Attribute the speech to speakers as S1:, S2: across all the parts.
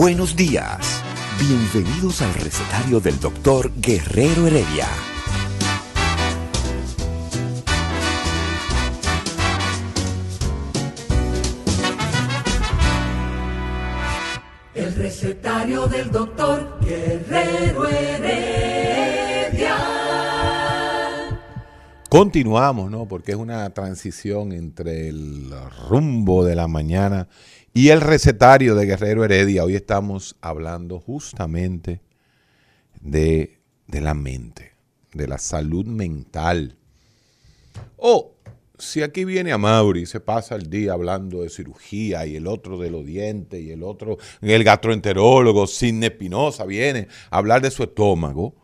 S1: Buenos días. Bienvenidos al recetario del doctor Guerrero Heredia.
S2: El recetario del doctor Guerrero Heredia.
S3: Continuamos, ¿no? Porque es una transición entre el rumbo de la mañana y el recetario de Guerrero Heredia. Hoy estamos hablando justamente de, de la mente, de la salud mental. O si aquí viene a Mauri, se pasa el día hablando de cirugía y el otro de los dientes y el otro, el gastroenterólogo, Sidney Espinosa viene a hablar de su estómago.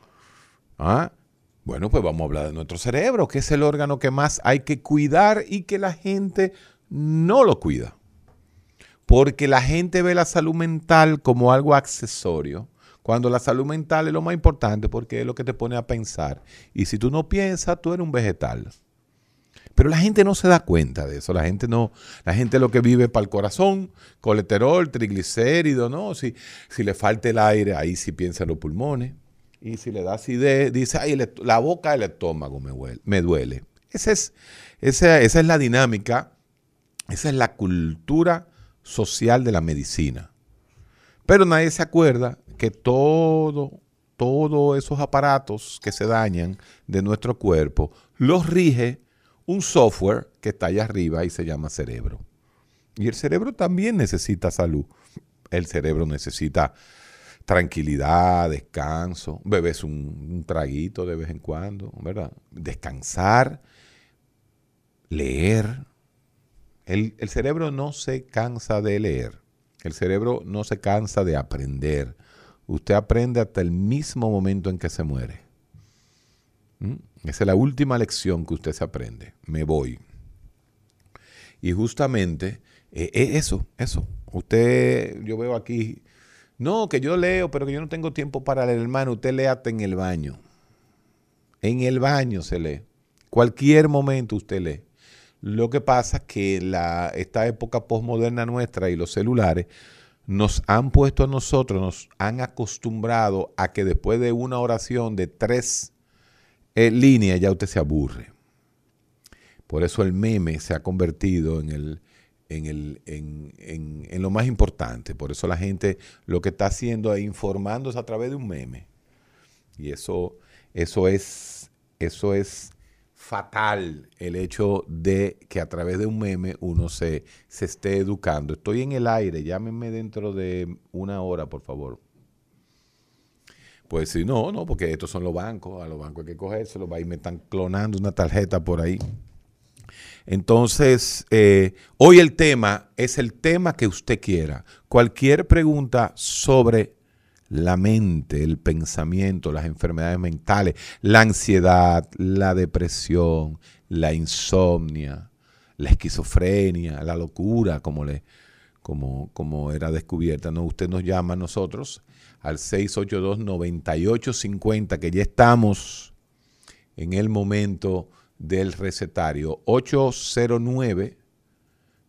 S3: ¿Ah? Bueno, pues vamos a hablar de nuestro cerebro, que es el órgano que más hay que cuidar y que la gente no lo cuida. Porque la gente ve la salud mental como algo accesorio, cuando la salud mental es lo más importante porque es lo que te pone a pensar. Y si tú no piensas, tú eres un vegetal. Pero la gente no se da cuenta de eso. La gente no, la gente lo que vive para el corazón, colesterol, triglicéridos, ¿no? Si, si le falta el aire, ahí sí piensa en los pulmones. Y si le da acidez, dice, ay, la boca del estómago me. Me duele. Esa, es, esa, esa es la dinámica, esa es la cultura social de la medicina. Pero nadie se acuerda que todo, todos esos aparatos que se dañan de nuestro cuerpo los rige un software que está allá arriba y se llama cerebro. Y el cerebro también necesita salud. El cerebro necesita tranquilidad, descanso, bebes un, traguito de vez en cuando, ¿verdad? Descansar, leer. El, cerebro no se cansa de leer, el cerebro no se cansa de aprender. Usted aprende hasta el mismo momento en que se muere. ¿Mm? Esa es la última lección que usted se aprende. Me voy. Y justamente eh, eso, eso. Usted, yo veo aquí no, que yo leo, pero que yo no tengo tiempo para leer, hermano. Usted léate en el baño. En el baño se lee. Cualquier momento usted lee. Lo que pasa es que esta época posmoderna nuestra y los celulares nos han puesto a nosotros, nos han acostumbrado a que después de una oración de tres eh, líneas ya usted se aburre. Por eso el meme se ha convertido en el, en, el, en, en, en, lo más importante. Por eso la gente lo que está haciendo es informándose a través de un meme. Y eso, eso, es, eso es fatal, el hecho de que a través de un meme uno se, se esté educando. Estoy en el aire, llámenme dentro de una hora, por favor. Pues si no, no, porque estos son los bancos, a los bancos hay que cogérselos, ahí me están clonando una tarjeta por ahí. Entonces, eh, hoy el tema es el tema que usted quiera. Cualquier pregunta sobre la mente, el pensamiento, las enfermedades mentales, la ansiedad, la depresión, la insomnia, la esquizofrenia, la locura, como, le, como, como era descubierta. ¿no? Usted nos llama a nosotros al 682-9850, que ya estamos en el momento del recetario 809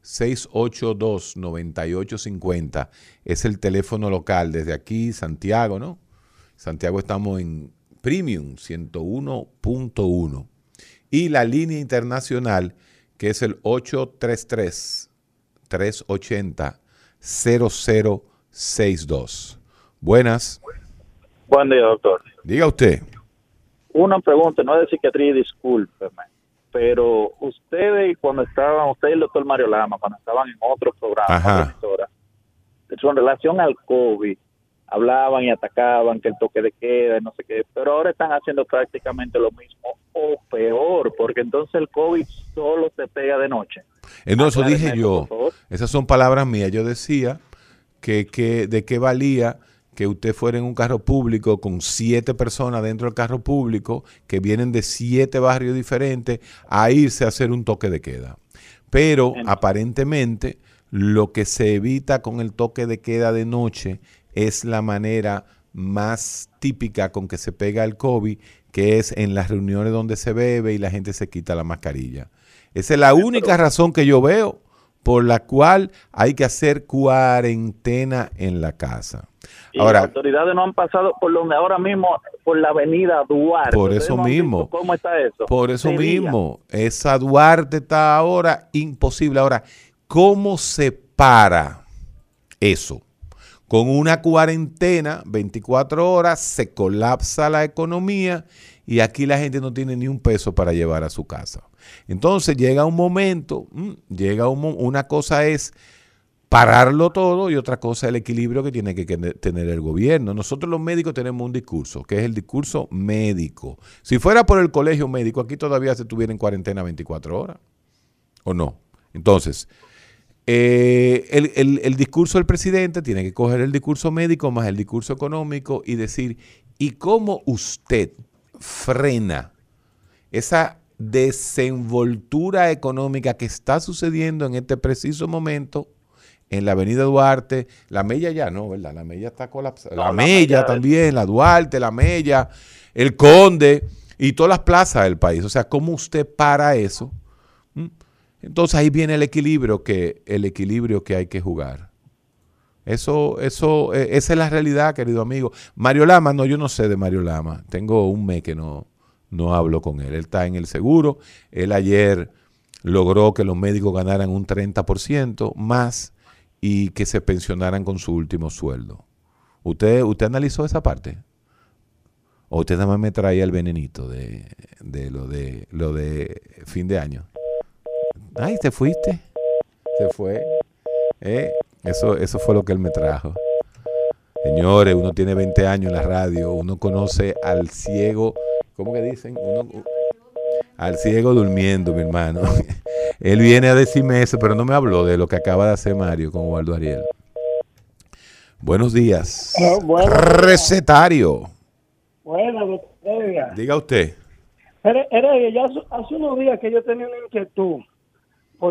S3: 682 9850 es el teléfono local desde aquí Santiago, ¿no? Santiago estamos en Premium 101.1 y la línea internacional que es el 833 380 0062. Buenas.
S4: Buen día, doctor.
S3: Diga usted
S4: una pregunta, no es de psiquiatría, discúlpeme, pero ustedes cuando estaban, usted y el doctor Mario Lama, cuando estaban en otro programa, en relación al COVID, hablaban y atacaban que el toque de queda, no sé qué, pero ahora están haciendo prácticamente lo mismo o peor, porque entonces el COVID solo se pega de noche. Acláreme
S3: dije
S4: eso,
S3: yo. Esas son palabras mías. Yo decía que, que de qué valía que usted fuera en un carro público con siete personas dentro del carro público que vienen de siete barrios diferentes a irse a hacer un toque de queda. Pero aparentemente lo que se evita con el toque de queda de noche es la manera más típica con que se pega el COVID, que es en las reuniones donde se bebe y la gente se quita la mascarilla. Esa es la única razón que yo veo por la cual hay que hacer cuarentena en la casa.
S4: Y
S3: Ahora,
S4: las autoridades no han pasado por donde ahora mismo, por la avenida Duarte.
S3: Por eso
S4: no
S3: mismo.
S4: ¿Cómo está eso?
S3: Por eso mismo, esa Duarte está ahora imposible. Ahora, ¿cómo se para eso? Con una cuarentena, 24 horas, se colapsa la economía y aquí la gente no tiene ni un peso para llevar a su casa. Entonces llega un momento, mm, llega una cosa es pararlo todo y otra cosa el equilibrio que tiene que tener el gobierno. Nosotros los médicos tenemos un discurso, que es el discurso médico. Si fuera por el colegio médico, aquí todavía se estuviera en cuarentena 24 horas, ¿o no? Entonces, eh, el- el discurso del presidente tiene que coger el discurso médico más el discurso económico y decir, ¿y cómo usted frena esa desenvoltura económica que está sucediendo en este preciso momento en la avenida Duarte, la Mella ya no, ¿verdad? La Mella está colapsada.
S4: No,
S3: la,
S4: la
S3: Mella
S4: Mella-
S3: también, la Duarte, la Mella, el Conde y todas las plazas del país. O sea, ¿cómo usted para eso? ¿Mm? Entonces ahí viene el equilibrio que, el equilibrio que hay que jugar. Eso, eso, eh, esa es la realidad, querido amigo. Mario Lama, no, yo no sé de Mario Lama. Tengo un mes que no, no hablo con él. Él está en el seguro. Él ayer logró que los médicos ganaran un 30% más y que se pensionaran con su último sueldo. ¿Usted, usted analizó esa parte? ¿O usted nada más me traía el venenito de, de lo de lo de fin de año? Ay, te fuiste. Se fue. Eh, Eso, eso fue lo que él me trajo. Señores, uno tiene 20 años en la radio, uno conoce al ciego, ¿cómo que dicen? Uno, al ciego durmiendo, mi hermano. Él viene a decirme eso, pero no me habló de lo que acaba de hacer Mario con Waldo Ariel. Buenos días. Recetario.
S5: Bueno, Heredia.
S3: Diga usted.
S5: Here- Heredia, ya hace- hace unos días que yo tenía una inquietud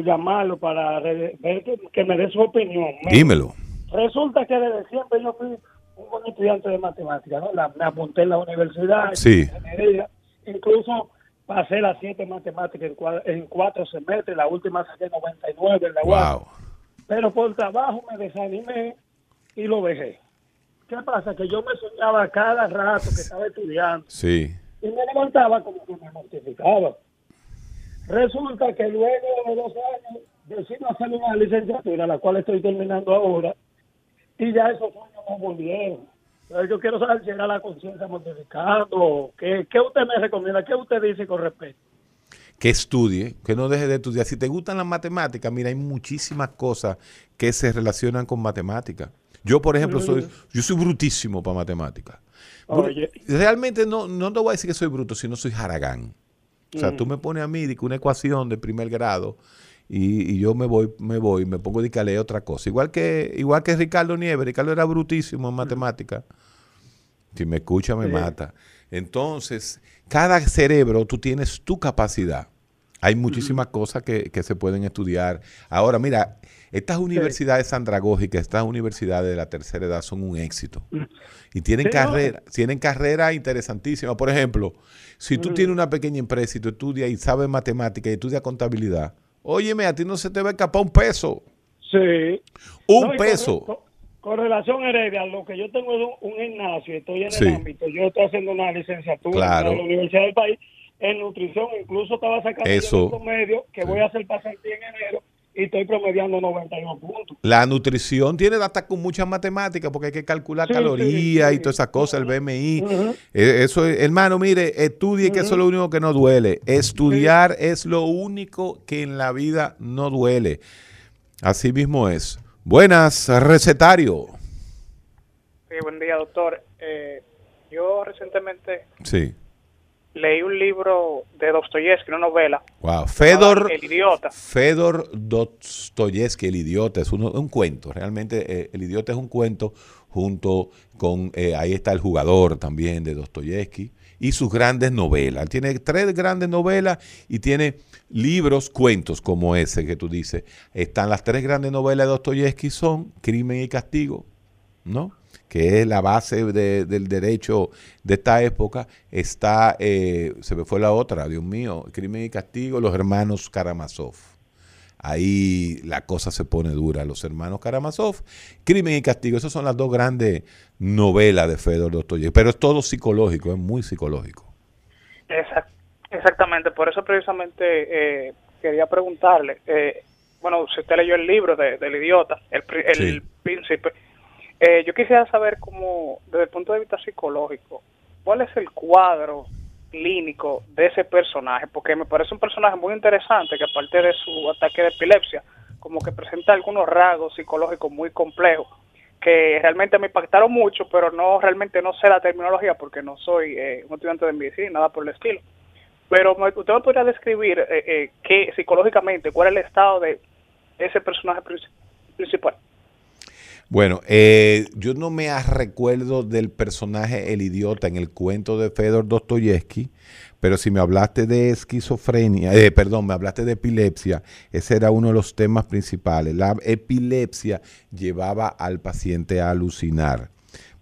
S5: llamarlo para ver que, que me dé su opinión.
S3: Dímelo.
S5: Resulta que desde siempre yo fui un buen estudiante de matemáticas, ¿no? La- me apunté en la universidad, en
S3: Sí.
S5: ingeniería, incluso pasé las siete matemáticas en, cua- en cuatro semestres, la última saqué 99 en la UAS.
S3: Wow.
S5: pero por trabajo me desanimé y lo dejé. ¿Qué pasa? Que yo me soñaba cada rato que estaba estudiando
S3: Sí.
S5: y me levantaba como que me mortificaba. Resulta que luego de dos años decido hacer una licenciatura, la cual estoy terminando ahora, y ya esos sueños no volvieron. Entonces yo quiero saber si era la conciencia mortificando, o ¿qué, ¿qué usted me recomienda? ¿Qué usted dice con respecto?
S3: que estudie, que no deje de estudiar. Si te gustan las matemáticas, mira, hay muchísimas cosas que se relacionan con matemáticas. Yo, por ejemplo, soy, yo soy brutísimo para matemáticas. Realmente no, no te voy a decir que soy bruto, sino soy haragán. O sea, tú me pones a mí una ecuación de primer grado y, y yo me voy, me voy, me pongo a leer otra cosa. Igual que, igual que Ricardo Nieves, Ricardo era brutísimo en matemáticas. Si me escucha, me mata. Entonces, cada cerebro, tú tienes tu capacidad. Hay muchísimas cosas que, que se pueden estudiar. Ahora, mira, estas universidades andragógicas, estas universidades de la tercera edad son un éxito. Y tienen
S5: Sí, no.
S3: carrera, tienen carreras interesantísimas. Por ejemplo, si tú tienes una pequeña empresa y tú estudias y sabes matemática y estudias contabilidad, óyeme, a ti no se te va a escapar un peso.
S5: Sí.
S3: Un
S5: No, y con-
S3: peso.
S5: Con, con relación Heredia, lo que yo tengo es un, un gimnasio, estoy en
S3: Sí.
S5: el ámbito, yo estoy haciendo una licenciatura
S3: Claro.
S5: en la Universidad del País en nutrición, incluso estaba sacando
S3: Eso.
S5: un promedio que
S3: Sí.
S5: voy a hacer pasantía en enero y estoy promediando 91 puntos.
S3: La nutrición tiene hasta con muchas matemáticas porque hay que calcular
S5: Sí,
S3: calorías
S5: sí,
S3: y
S5: sí.
S3: todas esas cosas, el BMI. Eh, Eso, es- hermano, mire, estudie que eso es lo único que no duele. Estudiar es lo único que en la vida no duele. Así mismo es. Buenas, recetario.
S5: Sí,
S6: Sí, buen día, doctor. Eh, yo recientemente
S3: Sí.
S6: Leí un libro de Dostoyevsky, una novela.
S3: Wow. Fedor,
S6: El idiota.
S3: Fedor Dostoyevsky, El idiota, es uno- un cuento. Realmente eh, El idiota es un cuento junto con, eh, ahí está El jugador también de Dostoyevsky y sus grandes novelas. Tiene tres grandes novelas y tiene libros, cuentos como ese que tú dices. Están las tres grandes novelas de Dostoyevsky son Crimen y Castigo, ¿no? Que es la base de- del derecho de esta época, está, eh, se me fue la otra, Dios mío, Crimen y Castigo, los hermanos Karamazov. Ahí la cosa se pone dura, los hermanos Karamazov, Crimen y Castigo, esas son las dos grandes novelas de Fedor Dostoyevsky, pero es todo psicológico, es muy psicológico.
S6: Exact- exactamente, por eso precisamente eh, quería preguntarle, eh, bueno, si usted leyó el libro de- del idiota, el, pri- el
S3: Sí.
S6: príncipe, eh, yo quisiera saber cómo, desde el punto de vista psicológico, cuál es el cuadro clínico de ese personaje, porque me parece un personaje muy interesante que aparte de su ataque de epilepsia, como que presenta algunos rasgos psicológicos muy complejos que realmente me impactaron mucho, pero no realmente no sé la terminología porque no soy eh, un estudiante de medicina, nada por el estilo. Pero usted me podría describir eh, eh, qué psicológicamente, cuál es el estado de ese personaje princi- principal.
S3: Bueno, eh, yo no me recuerdo del personaje El Idiota en el cuento de Fedor Dostoyevsky, pero si me hablaste de esquizofrenia, eh, perdón, me hablaste de epilepsia, ese era uno de los temas principales. La epilepsia llevaba al paciente a alucinar.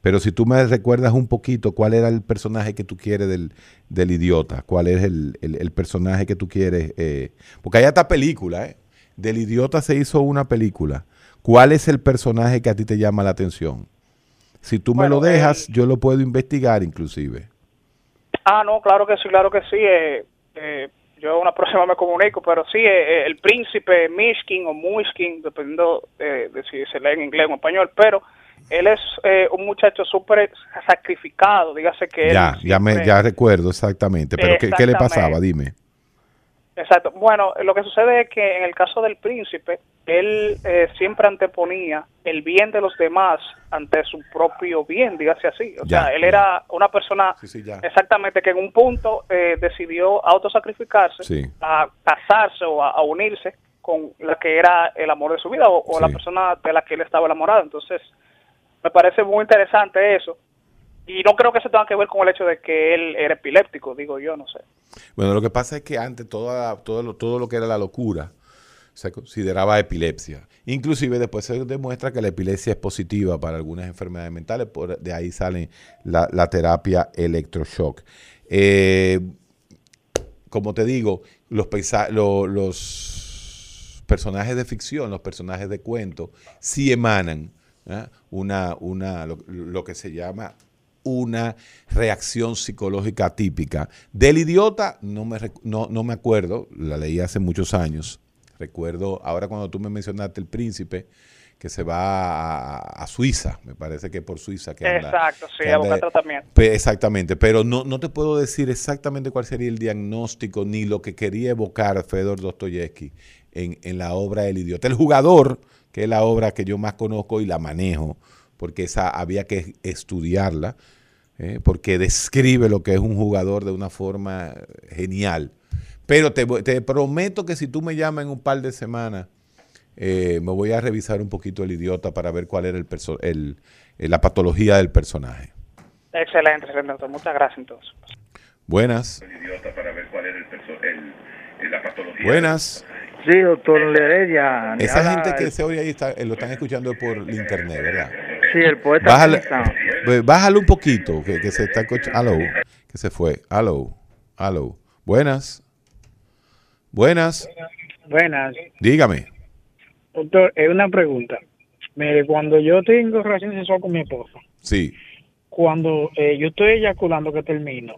S3: Pero si tú me recuerdas un poquito cuál era el personaje que tú quieres del, del idiota, cuál es el, el- personaje que tú quieres, eh, porque hay hasta película, ¿eh? Del idiota se hizo una película. ¿Cuál es el personaje que a ti te llama la atención? Si tú me lo dejas,
S6: el-
S3: yo lo puedo investigar inclusive.
S6: Ah, no, claro que sí, claro que sí. eh, eh, yo una próxima me comunico, pero sí, eh, eh, el príncipe Mishkin o Muishkin, dependiendo eh, de si se lee en inglés o en español, pero él es eh, un muchacho súper sacrificado, dígase que él
S3: Ya, ya me ya recuerdo exactamente. Pero ¿qué, qué le pasaba? Dime.
S6: Exacto. Bueno, lo que sucede es que en el caso del príncipe, él eh, siempre anteponía el bien de los demás ante su propio bien, dígase así. O
S3: Ya,
S6: sea, él
S3: ya.
S6: era una persona
S3: Sí,
S6: exactamente que en un punto eh, decidió autosacrificarse
S3: Sí.
S6: a casarse o a, a unirse con la que era el amor de su vida o, o la persona de la que él estaba enamorado. Entonces, me parece muy interesante eso. Y no creo que eso tenga que ver con el hecho de que él era epiléptico, digo yo, no sé.
S3: Bueno, lo que pasa es que antes toda, todo, lo, todo lo que era la locura se consideraba epilepsia. Inclusive después se demuestra que la epilepsia es positiva para algunas enfermedades mentales, por de ahí sale la, la terapia electroshock. Eh, como te digo, los, lo- los personajes de ficción, los personajes de cuento, sí emanan ¿ah? una, una, lo que se llama una reacción psicológica típica. Del idiota no me, no, no me acuerdo, la leí hace muchos años. Recuerdo, ahora cuando tú me mencionaste el príncipe, que se va a, a Suiza, me parece que por Suiza que anda.
S6: Exacto, sí,
S3: que
S6: a buscar tratamiento.
S3: Exactamente, pero no, no te puedo decir exactamente cuál sería el diagnóstico ni lo que quería evocar Fedor Dostoyevsky en, en la obra El idiota. El jugador, que es la obra que yo más conozco y la manejo, porque esa había que estudiarla, ¿eh? porque describe lo que es un jugador de una forma genial. Pero te, voy- te prometo que si tú me llamas en un par de semanas, eh, me voy a revisar un poquito el idiota para ver cuál era el el- eh, la patología del personaje.
S6: Excelente, doctor. Muchas gracias entonces.
S3: Buenas. Buenas.
S7: Sí, doctor Leredia.
S3: Esa gente que
S7: el-
S3: se oye ahí está, lo están escuchando por el internet, ¿verdad?
S7: Sí, el poeta
S3: Bájale, ve- bájale un poquito, que, que se está escuchando. Aló, que se fue. Aló, aló. Buenas. Buenas.
S5: Buenas.
S3: Dígame.
S5: Doctor, es una pregunta. Mire, cuando yo tengo relación sexual con mi esposa,
S3: Sí.
S5: cuando eh, yo estoy eyaculando que termino,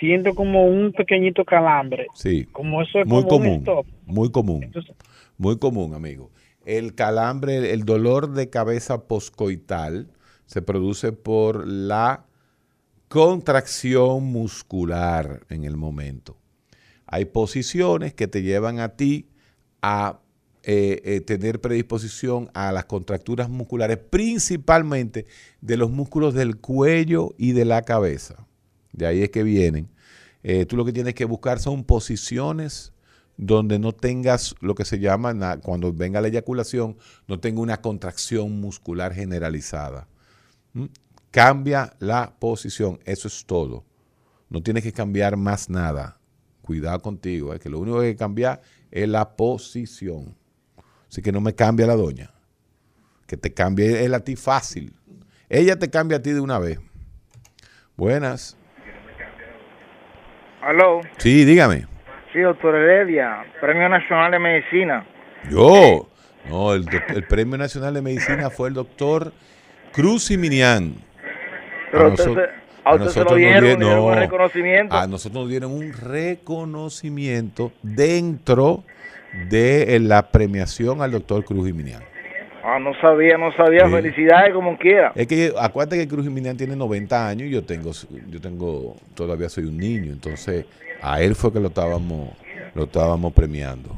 S5: siento como un pequeñito calambre.
S3: Sí.
S5: Como eso es
S3: Muy
S5: como un
S3: común.
S5: stop.
S3: Muy común.
S5: Entonces,
S3: Muy común, amigo. El calambre, el dolor de cabeza poscoital se produce por la contracción muscular en el momento. Hay posiciones que te llevan a ti a eh, eh, tener predisposición a las contracturas musculares, principalmente de los músculos del cuello y de la cabeza. De ahí es que vienen. Eh, tú lo que tienes que buscar son posiciones donde no tengas lo que se llama, cuando venga la eyaculación, no tenga una contracción muscular generalizada. ¿Mm? Cambia la posición, eso es todo. No tienes que cambiar más nada. Cuidado contigo, eh, que lo único que hay que cambiar es la posición. Así que no me cambia la doña. Que te cambie él a ti fácil. Ella te cambia a ti de una vez. Buenas.
S7: Aló,
S3: Sí, dígame.
S7: Sí, doctor Heredia, Premio Nacional de Medicina.
S3: Yo. No, el, Premio Nacional de Medicina fue el doctor Cruz y Minian.
S7: Pero
S3: A
S7: usted
S3: noso-
S7: se- a usted se lo
S3: nosotros nos
S7: dieron, dieron un
S3: no,
S7: reconocimiento.
S3: A nosotros nos dieron un reconocimiento dentro de la premiación al doctor Cruz y Minian.
S7: Ah, no sabía, no sabía.
S3: Sí.
S7: Felicidades como quiera.
S3: Es que acuérdate que Cruz Jiménez tiene 90 años y yo tengo, yo tengo, todavía soy un niño, entonces a él fue que lo estábamos, lo estábamos premiando.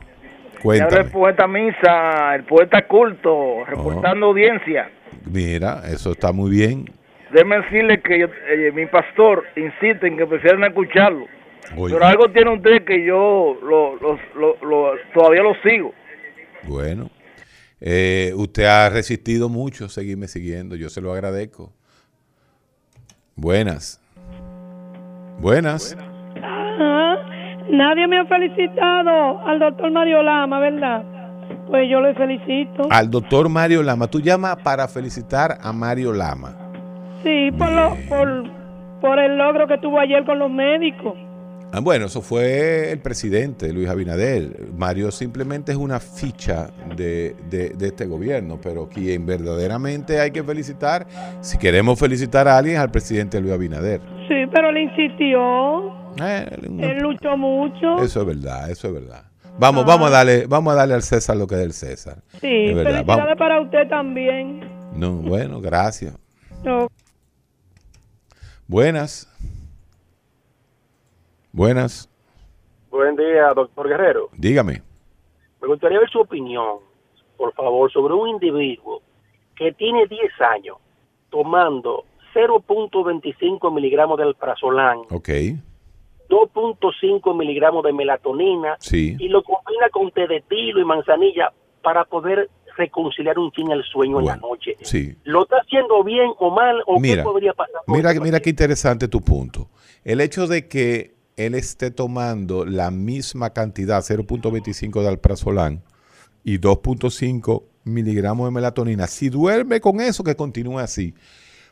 S3: Cuéntame.
S7: el poeta Misa, el poeta culto, reportando audiencia.
S3: Mira, eso está muy bien.
S7: Déjeme decirle que yo- eh, mi pastor insiste en que prefieren escucharlo.
S3: Oye,
S7: Pero algo tiene usted que yo lo- lo- lo- todavía lo sigo.
S3: bueno, eh, usted ha resistido mucho seguirme siguiendo, yo se lo agradezco. Buenas. Buenas.
S8: Ajá. Nadie me ha felicitado al doctor Mario Lama, ¿verdad? Pues yo le felicito.
S3: Al doctor Mario Lama. Tú llamas para felicitar a Mario Lama.
S8: Sí, por, lo, por, por el logro que tuvo ayer con los médicos.
S3: Ah, Bueno, eso fue el presidente Luis Abinader. Mario simplemente es una ficha de, de- de este gobierno, pero quien verdaderamente hay que felicitar, si queremos felicitar a alguien, es al presidente Luis Abinader.
S8: Sí, pero le insistió.
S3: Eh,
S8: Él luchó mucho.
S3: eso es verdad, eso es verdad. Vamos, vamos a darle, vamos a darle al César lo que es del César.
S8: Sí, felicidades
S3: vamos.
S8: para usted también.
S3: No, bueno, gracias.
S8: No.
S3: Buenas. Buenas.
S9: Buen día, doctor Guerrero.
S3: Dígame.
S9: Me gustaría ver su opinión, por favor, sobre un individuo que tiene 10 años tomando 0.25 miligramos de alprazolam,
S3: Ok.
S9: 2.5 miligramos de melatonina
S3: Sí.
S9: y lo combina con té de tilo y manzanilla para poder reconciliar un fin el sueño en la noche.
S3: Sí.
S9: ¿Lo está haciendo bien o mal o
S3: Mira,
S9: qué podría pasar?
S3: Mira, mira qué interesante tu punto. El hecho de que él esté tomando la misma cantidad, 0.25 de alprazolam y 2.5 miligramos de melatonina, si duerme con eso, que continúe así,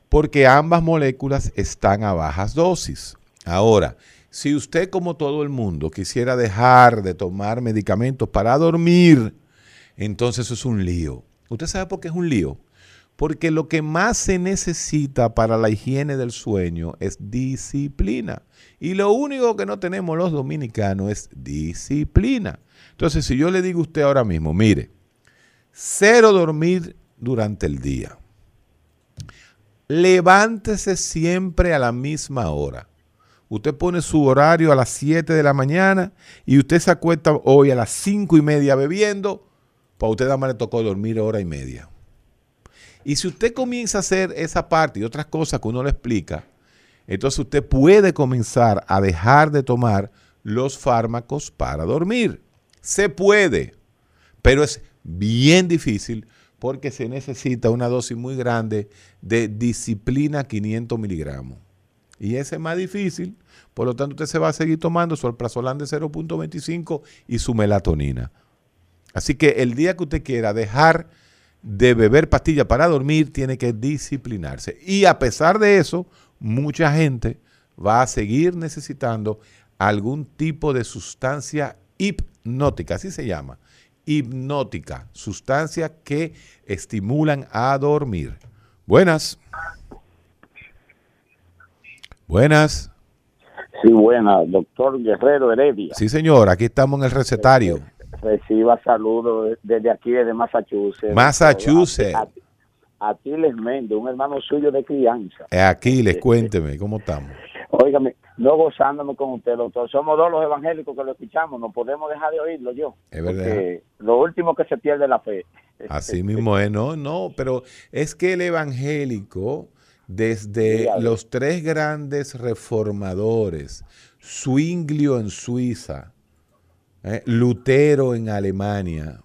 S3: porque ambas moléculas están a bajas dosis. Ahora, si usted como todo el mundo quisiera dejar de tomar medicamentos para dormir, entonces eso es un lío. ¿Usted sabe por qué es un lío? Porque lo que más se necesita para la higiene del sueño es disciplina. Y lo único que no tenemos los dominicanos es disciplina. Entonces, si yo le digo a usted ahora mismo, mire, cero dormir durante el día. Levántese siempre a la misma hora. Usted pone su horario a las 7 de la mañana y usted se acuesta hoy a las 5 y media bebiendo, para usted nada más le tocó dormir hora y media. Y si usted comienza a hacer esa parte y otras cosas que uno le explica, entonces usted puede comenzar a dejar de tomar los fármacos para dormir. Se puede, pero es bien difícil porque se necesita una dosis muy grande de disciplina 500 miligramos. Y ese es más difícil, por lo tanto usted se va a seguir tomando su alprazolam de 0.25 y su melatonina. Así que el día que usted quiera dejar de beber pastillas para dormir, tiene que disciplinarse. Y a pesar de eso, mucha gente va a seguir necesitando algún tipo de sustancia hipnótica, así se llama, hipnótica, sustancias que estimulan a dormir. Buenas. Buenas.
S10: Sí, buena, doctor Guerrero Heredia.
S3: Sí, señor, aquí estamos en el recetario.
S10: Reciba saludos desde aquí, desde Massachusetts.
S3: Massachusetts.
S10: Aquiles Méndez, un hermano suyo de crianza.
S3: Eh, Aquiles, cuénteme, ¿cómo estamos?
S10: Óigame, no gozándome con usted, doctor. Somos dos los evangélicos que lo escuchamos, no podemos dejar de oírlo yo.
S3: Es verdad.
S10: Lo último que se pierde es la fe.
S3: Así mismo es, no, no, pero es que el evangélico, desde
S10: Sí,
S3: los tres grandes reformadores, Zwinglio en Suiza, eh, Lutero en Alemania,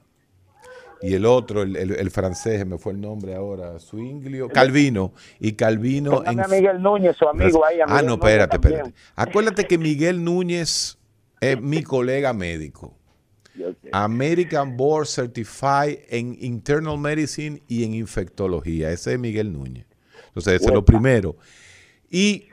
S3: y el otro, el, el- el francés, me fue el nombre ahora, Zwinglio, Calvino, y Calvino en...
S10: Miguel Núñez, su amigo ahí.
S3: Ah, no, espérate, espérate. Acuérdate que Miguel Núñez es mi colega médico. American Board Certified en Internal Medicine y en infectología. Ese es Miguel Núñez. Entonces, ese es lo primero. Y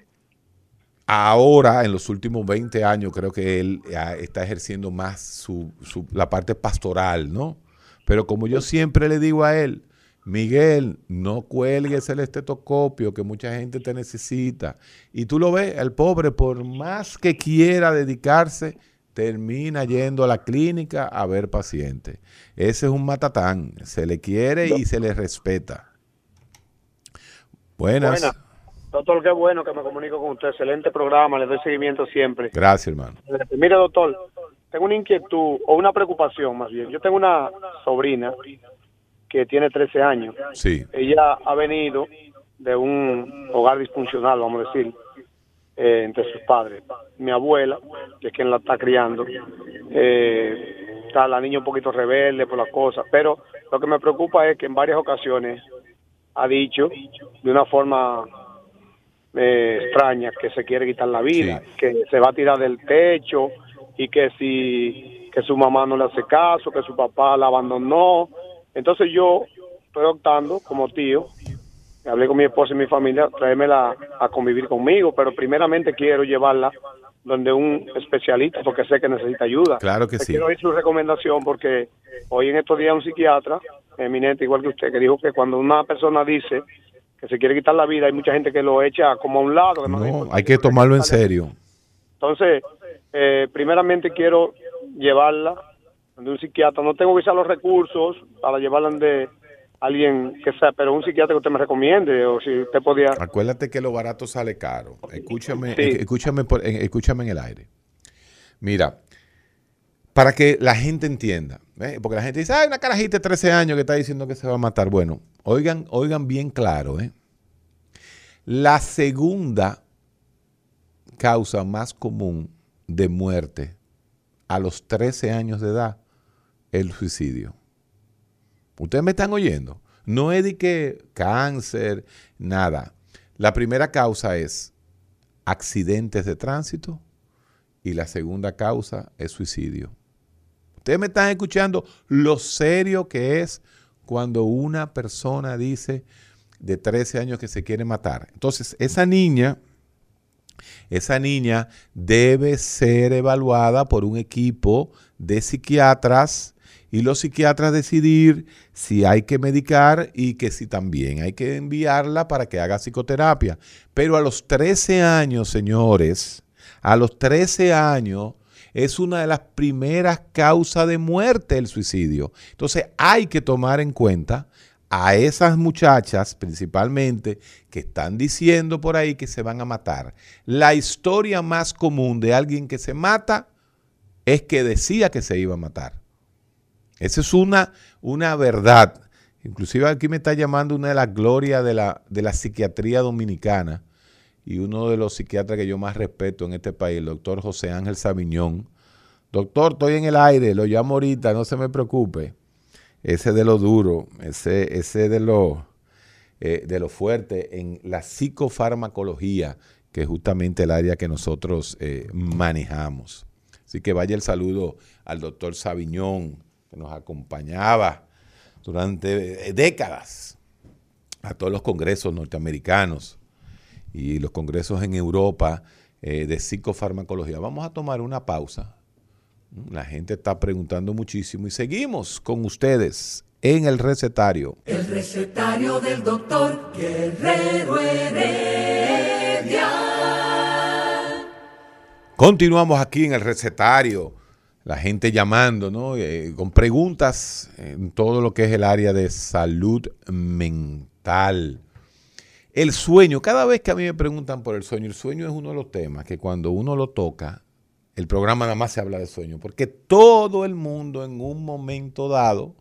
S3: ahora, en los últimos 20 años, creo que él ah, está ejerciendo más su, su- la parte pastoral, ¿no? Pero como yo siempre le digo a él, Miguel, no cuelgues el estetoscopio, que mucha gente te necesita. Y tú lo ves, el pobre, por más que quiera dedicarse, termina yendo a la clínica a ver pacientes. Ese es un matatán. Se le quiere y se le respeta. Buenas.
S9: Buenas. Doctor, qué bueno que me comunico con usted. Excelente programa, le doy seguimiento siempre.
S3: Gracias, hermano.
S9: Mire, doctor, tengo una inquietud o una preocupación más bien. Yo tengo una sobrina que tiene 13 años.
S3: Sí.
S9: Ella ha venido de un hogar disfuncional, vamos a decir, eh, entre sus padres. Mi abuela, que es quien la está criando, eh, está la niña un poquito rebelde por las cosas, pero lo que me preocupa es que en varias ocasiones ha dicho de una forma eh, extraña que se quiere quitar la vida, que se va a tirar del techo y que si que su mamá no le hace caso, que su papá la abandonó. Entonces yo estoy optando como tío, hablé con mi esposa y mi familia, traérmela a convivir conmigo, pero primeramente quiero llevarla donde un especialista porque sé que necesita ayuda.
S3: Claro que
S9: Le
S3: sí.
S9: Quiero oír su recomendación porque hoy en estos días un psiquiatra eminente, igual que usted, que dijo que cuando una persona dice que se quiere quitar la vida, hay mucha gente que lo echa como a un lado. que no
S3: No, hay que tomarlo en serio.
S9: entonces, eh, primeramente quiero llevarla de un psiquiatra. No tengo quizás los recursos para llevarla de alguien que sea, pero un psiquiatra que usted me recomiende o si usted podía.
S3: Acuérdate que lo barato sale caro. Escúchame,
S9: Sí.
S3: escúchame, por- escúchame en el aire. Mira, para que la gente entienda, ¿eh? porque la gente dice, hay una carajita de 13 años que está diciendo que se va a matar. Bueno, oigan, oigan bien claro, ¿eh? La segunda causa más común de muerte a los 13 años de edad es el suicidio. Ustedes me están oyendo. No es de que cáncer, nada. La primera causa es accidentes de tránsito y la segunda causa es suicidio. Ustedes me están escuchando lo serio que es cuando una persona dice de 13 años que se quiere matar. Entonces, esa niña, esa niña debe ser evaluada por un equipo de psiquiatras y los psiquiatras decidir si hay que medicar y que si también hay que enviarla para que haga psicoterapia. Pero a los 13 años, señores, a los 13 años es una de las primeras causas de muerte el suicidio. Entonces hay que tomar en cuenta a esas muchachas principalmente que están diciendo por ahí que se van a matar. La historia más común de alguien que se mata es que decía que se iba a matar. Esa es una, una verdad. Inclusive aquí me está llamando una de las glorias de la, de la psiquiatría dominicana y uno de los psiquiatras que yo más respeto en este país, el doctor José Ángel Sabiñón. Doctor, estoy en el aire, lo llamo ahorita, no se me preocupe. Ese de lo duro, ese, ese de lo, eh, de lo fuerte en la psicofarmacología, que es justamente el área que nosotros eh, manejamos. Así que vaya el saludo al doctor Sabiñón, que nos acompañaba durante eh, décadas a todos los congresos norteamericanos y los congresos en Europa eh, de psicofarmacología. Vamos a tomar una pausa. La gente está preguntando muchísimo y seguimos con ustedes en el recetario.
S2: El recetario del doctor Guerrero Heredia.
S3: Continuamos aquí en el recetario, la gente llamando, ¿no? Eh, con preguntas en todo lo que es el área de salud mental. El sueño, cada vez que a mí me preguntan por el sueño, el sueño es uno de los temas que cuando uno lo toca, el programa nada más se habla de sueño, porque todo el mundo en un momento dado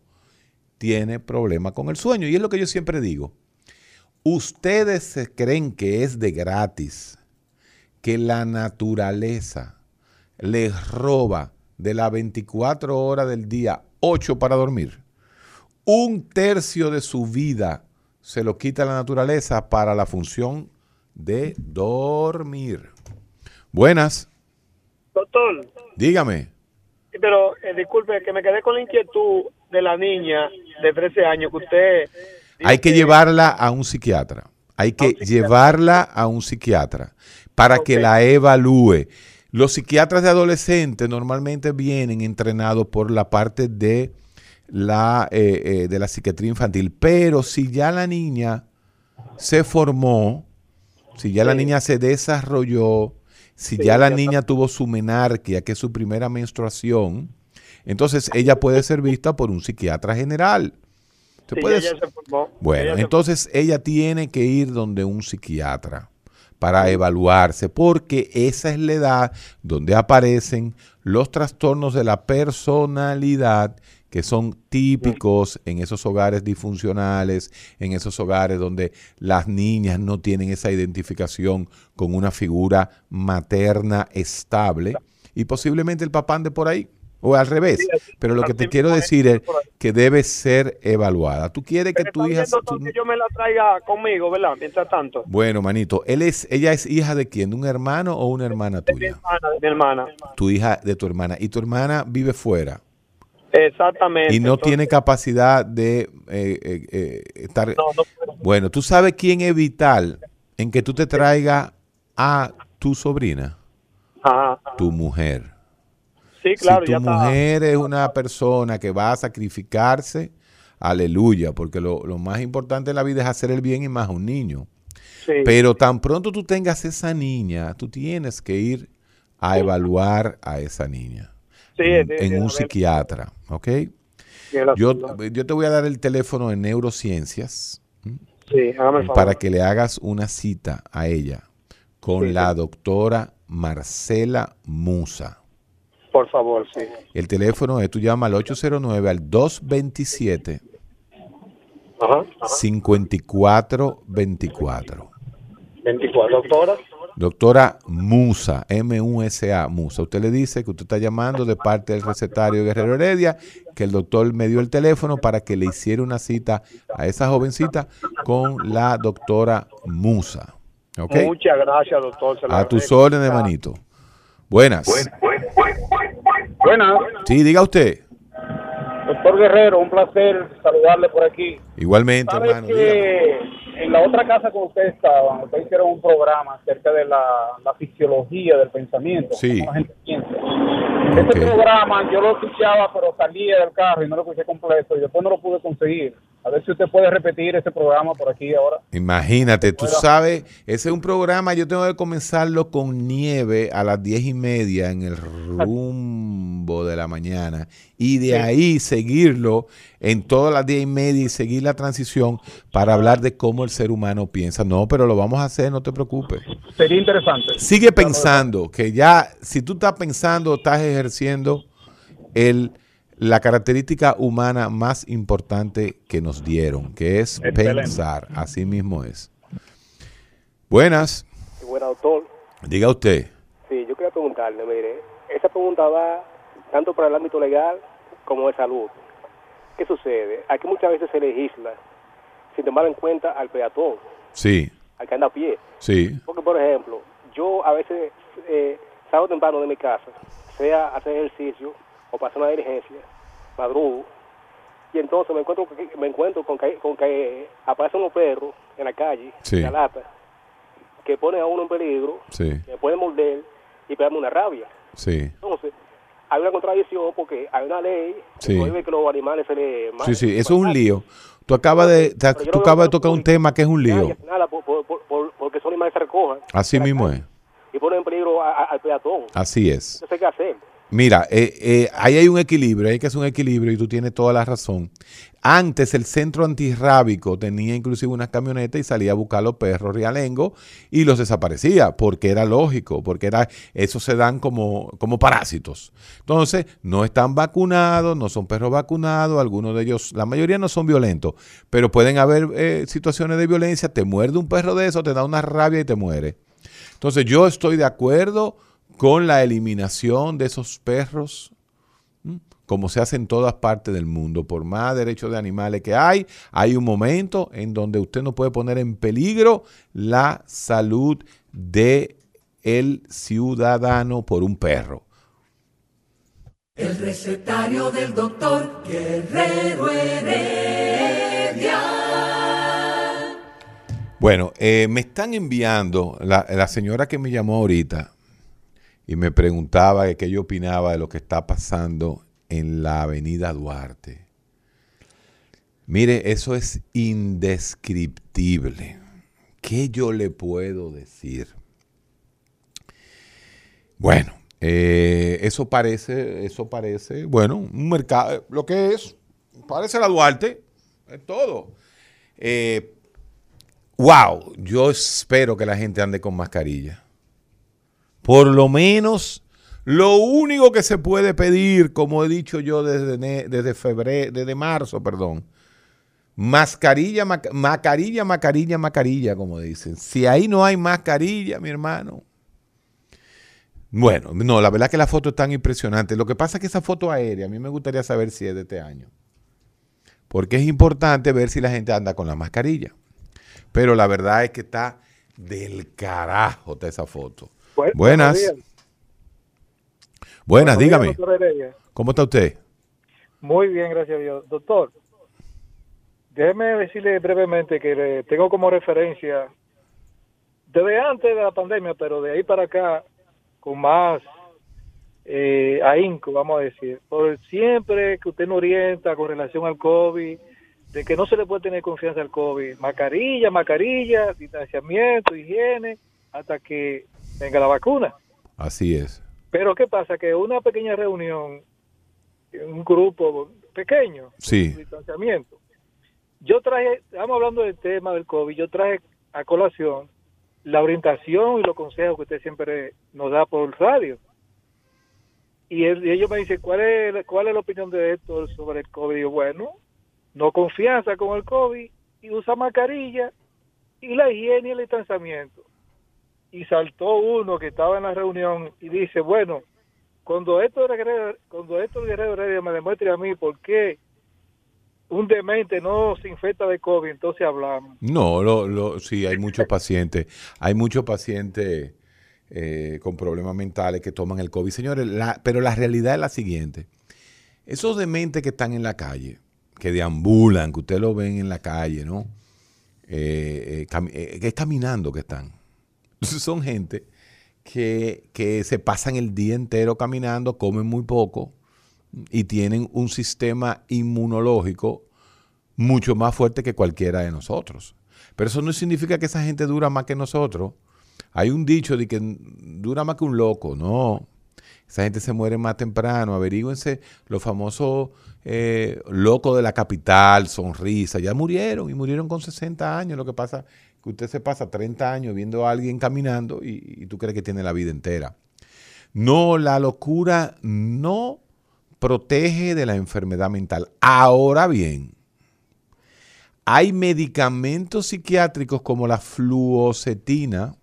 S3: tiene problema con el sueño. Y es lo que yo siempre digo. Ustedes creen que es de gratis, que la naturaleza les roba de las 24 horas del día 8 para dormir. Un tercio de su vida se lo quita la naturaleza para la función de dormir. Buenas,
S11: Doctor,
S3: dígame.
S11: pero eh, disculpe que me quedé con la inquietud de la niña de 13 años que usted...
S3: Hay que llevarla a un psiquiatra. Hay que llevarla a un psiquiatra para que la evalúe. Los psiquiatras de adolescentes normalmente vienen entrenados por la parte de la, eh, eh, de la psiquiatría infantil, pero si ya la niña se formó, si ya la niña se desarrolló, si ya la niña tuvo su menarquia, que es su primera menstruación, entonces ella puede ser vista por un psiquiatra general. ¿Te
S11: Sí,
S3: puedes-
S11: ella se formó.
S3: bueno,
S11: Ella se-
S3: entonces ella tiene que ir donde un psiquiatra para evaluarse, porque esa es la edad donde aparecen los trastornos de la personalidad que son típicos en esos hogares disfuncionales, en esos hogares donde las niñas no tienen esa identificación con una figura materna estable y posiblemente el papá ande por ahí. O al revés, pero lo que te quiero decir es que debe ser evaluada. ¿Tú quieres que tu hija...
S11: Que yo me la traiga conmigo, ¿verdad? Mientras tanto.
S3: Bueno, manito, él es, ella es hija de quién, de un hermano o una hermana tuya.
S11: Hermana, de mi hermana.
S3: Tu hija de tu hermana. Y tu hermana vive fuera
S11: Exactamente.
S3: y no
S11: Entonces,
S3: tiene capacidad de eh, eh, eh, estar.
S11: No, no puedo.
S3: Bueno, tú sabes quién es vital en que tú te traigas a tu sobrina,
S11: Ajá.
S3: tu mujer.
S11: Sí, claro,
S3: si tu
S11: ya está.
S3: mujer es una persona que va a sacrificarse, aleluya, porque lo, lo más importante en la vida es hacer el bien y más a un niño.
S11: Sí.
S3: Pero tan pronto tú tengas esa niña, tú tienes que ir a evaluar a esa niña
S11: Sí,
S3: en,
S11: sí,
S3: en
S11: sí,
S3: un psiquiatra, ¿ok? Yo, yo te voy a dar el teléfono de neurociencias
S11: Sí, hágame favor.
S3: para que le hagas una cita a ella con
S11: Sí,
S3: la
S11: sí.
S3: doctora Marcela Musa.
S11: Por favor, sí.
S3: El teléfono es, tú llamas al 809 al 227
S11: Ajá.
S3: 5424.
S11: 24 doctora.
S3: Doctora Musa, M-U-S-A, Musa. Usted le dice que usted está llamando de parte del recetario Guerrero Heredia, que el doctor me dio el teléfono para que le hiciera una cita a esa jovencita con la doctora Musa. ¿Ok?
S11: Muchas gracias, doctor. se
S3: A tus órdenes, manito. Buenas.
S11: Buenas.
S3: Sí, diga usted.
S11: Doctor Guerrero, un placer saludarle por aquí.
S3: Igualmente,
S11: ¿Sabe
S3: hermano.
S11: que en la otra casa con usted estaban, ustedes hicieron un programa acerca de la, la fisiología del pensamiento?
S3: Sí.
S11: la gente piensa.
S3: Ok.
S11: Ese programa yo lo escuchaba, pero salía del carro y no lo escuché completo y después no lo pude conseguir. A ver si usted puede repetir ese programa por aquí ahora.
S3: Imagínate, tú sabes, ese es un programa, yo tengo que comenzarlo con nieve a las diez y media en el rumbo de la mañana y de
S11: Sí.
S3: ahí seguirlo en todas las diez y media y seguir la transición para hablar de cómo el ser humano piensa. No, pero lo vamos a hacer, no te preocupes.
S11: Sería interesante.
S3: Sigue pensando que ya, si tú estás pensando, estás ejerciendo el, la característica humana más importante que nos dieron, que es
S11: Excelente.
S3: pensar. Así mismo es. Buenas,
S12: Bueno, doctor,
S3: diga usted.
S12: sí, yo quería preguntarle, mire, esa pregunta va tanto para el ámbito legal como de salud. ¿Qué sucede? Aquí muchas veces se legisla sin tomar en cuenta al peatón,
S3: Sí,
S12: al que anda a pie.
S3: sí,
S12: Porque, por ejemplo, yo a veces eh, salgo temprano de mi casa, sea a hacer ejercicio o hacer una diligencia, madrugo, y entonces me encuentro, me encuentro con que, con que aparecen unos perros en la calle,
S3: Sí.
S12: en la lata, que ponen a uno en peligro,
S3: sí,
S12: que pueden morder y pegarme una rabia.
S3: sí.
S12: Entonces, hay una contradicción porque hay una ley que prohíbe que los animales se le
S3: Sí, sí, eso es un lío. Tú acabas de, te- tú acabas de tocar un tema que es un lío.
S12: Nada, por, por- por- por- porque esos animales se recojan
S3: Así mismo es.
S12: y ponen en peligro a- a- al peatón.
S3: Así es.
S12: Entonces, ¿qué hacer?
S3: Mira, eh, eh, ahí hay un equilibrio, hay que hacer un equilibrio y tú tienes toda la razón. Antes el centro antirrábico tenía inclusive unas camionetas y salía a buscar a los perros rialengos y los desaparecía, porque era lógico, porque era, esos se dan como, como parásitos. Entonces, no están vacunados, no son perros vacunados, algunos de ellos, la mayoría no son violentos, pero pueden haber eh, situaciones de violencia, te muerde un perro de eso, te da una rabia y te muere. Entonces, yo estoy de acuerdo con la eliminación de esos perros, como se hace en todas partes del mundo. Por más derechos de animales que hay, hay un momento en donde usted no puede poner en peligro la salud de el ciudadano por un perro.
S2: El recetario del doctor Guerrero Heredia.
S3: Bueno, eh, me están enviando, la, la señora que me llamó ahorita, y me preguntaba qué yo opinaba de lo que está pasando en la avenida Duarte. Mire, eso es indescriptible. ¿Qué yo le puedo decir? Bueno, eh, eso parece, eso parece, bueno, un mercado, lo que es, parece la Duarte, es todo. Eh, wow, yo espero que la gente ande con mascarilla. Por lo menos lo único que se puede pedir, como he dicho yo desde, desde febrero, desde marzo, perdón, mascarilla, mascarilla, mascarilla, mascarilla, como dicen. Si ahí no hay mascarilla, mi hermano. Bueno, no, la verdad que la foto es tan impresionante. Lo que pasa es que esa foto aérea, a mí me gustaría saber si es de este año. Porque es importante ver si la gente anda con la mascarilla. Pero la verdad es que está del carajo esa foto. Buenas. Buenas, dígame. ¿Cómo está usted?
S13: Muy bien, gracias a Dios. Doctor, déjeme decirle brevemente que le tengo como referencia desde antes de la pandemia, pero de ahí para acá, con más eh, ahínco, vamos a decir, por siempre que usted nos orienta con relación al COVID, de que no se le puede tener confianza al COVID, mascarilla, mascarilla, distanciamiento, higiene, hasta que venga la vacuna.
S3: Así es.
S13: Pero ¿qué pasa? Que una pequeña reunión, un grupo pequeño,
S3: sí.
S13: distanciamiento, yo traje, estamos hablando del tema del COVID, yo traje a colación la orientación y los consejos que usted siempre nos da por radio. Y, ellos me dicen, ¿cuál es, ¿cuál es la opinión de esto sobre el COVID? Y yo, bueno, no confianza con el COVID y usa mascarilla y la higiene y el distanciamiento y saltó uno que estaba en la reunión y dice, bueno, cuando esto cuando esto Guerrero me demuestre a mí por qué un demente no se infecta de COVID, entonces hablamos.
S3: No, lo, lo, sí, hay muchos pacientes, hay muchos pacientes eh, con problemas mentales que toman el COVID. Señores, pero la realidad es la siguiente. Esos dementes que están en la calle, que deambulan, que ustedes lo ven en la calle, ¿no? Eh, eh, es caminando que están. son gente que, se pasan el día entero caminando, comen muy poco y tienen un sistema inmunológico mucho más fuerte que cualquiera de nosotros. Pero eso no significa que esa gente dura más que nosotros. Hay un dicho de que dura más que un loco. No. Esa gente se muere más temprano. Averígüense los famosos eh, locos de la capital, sonrisa. Ya murieron y murieron con 60 años. Lo que pasa usted se pasa 30 años viendo a alguien caminando y, tú crees que tiene la vida entera. No, la locura no protege de la enfermedad mental. Ahora bien, hay medicamentos psiquiátricos como la fluocetina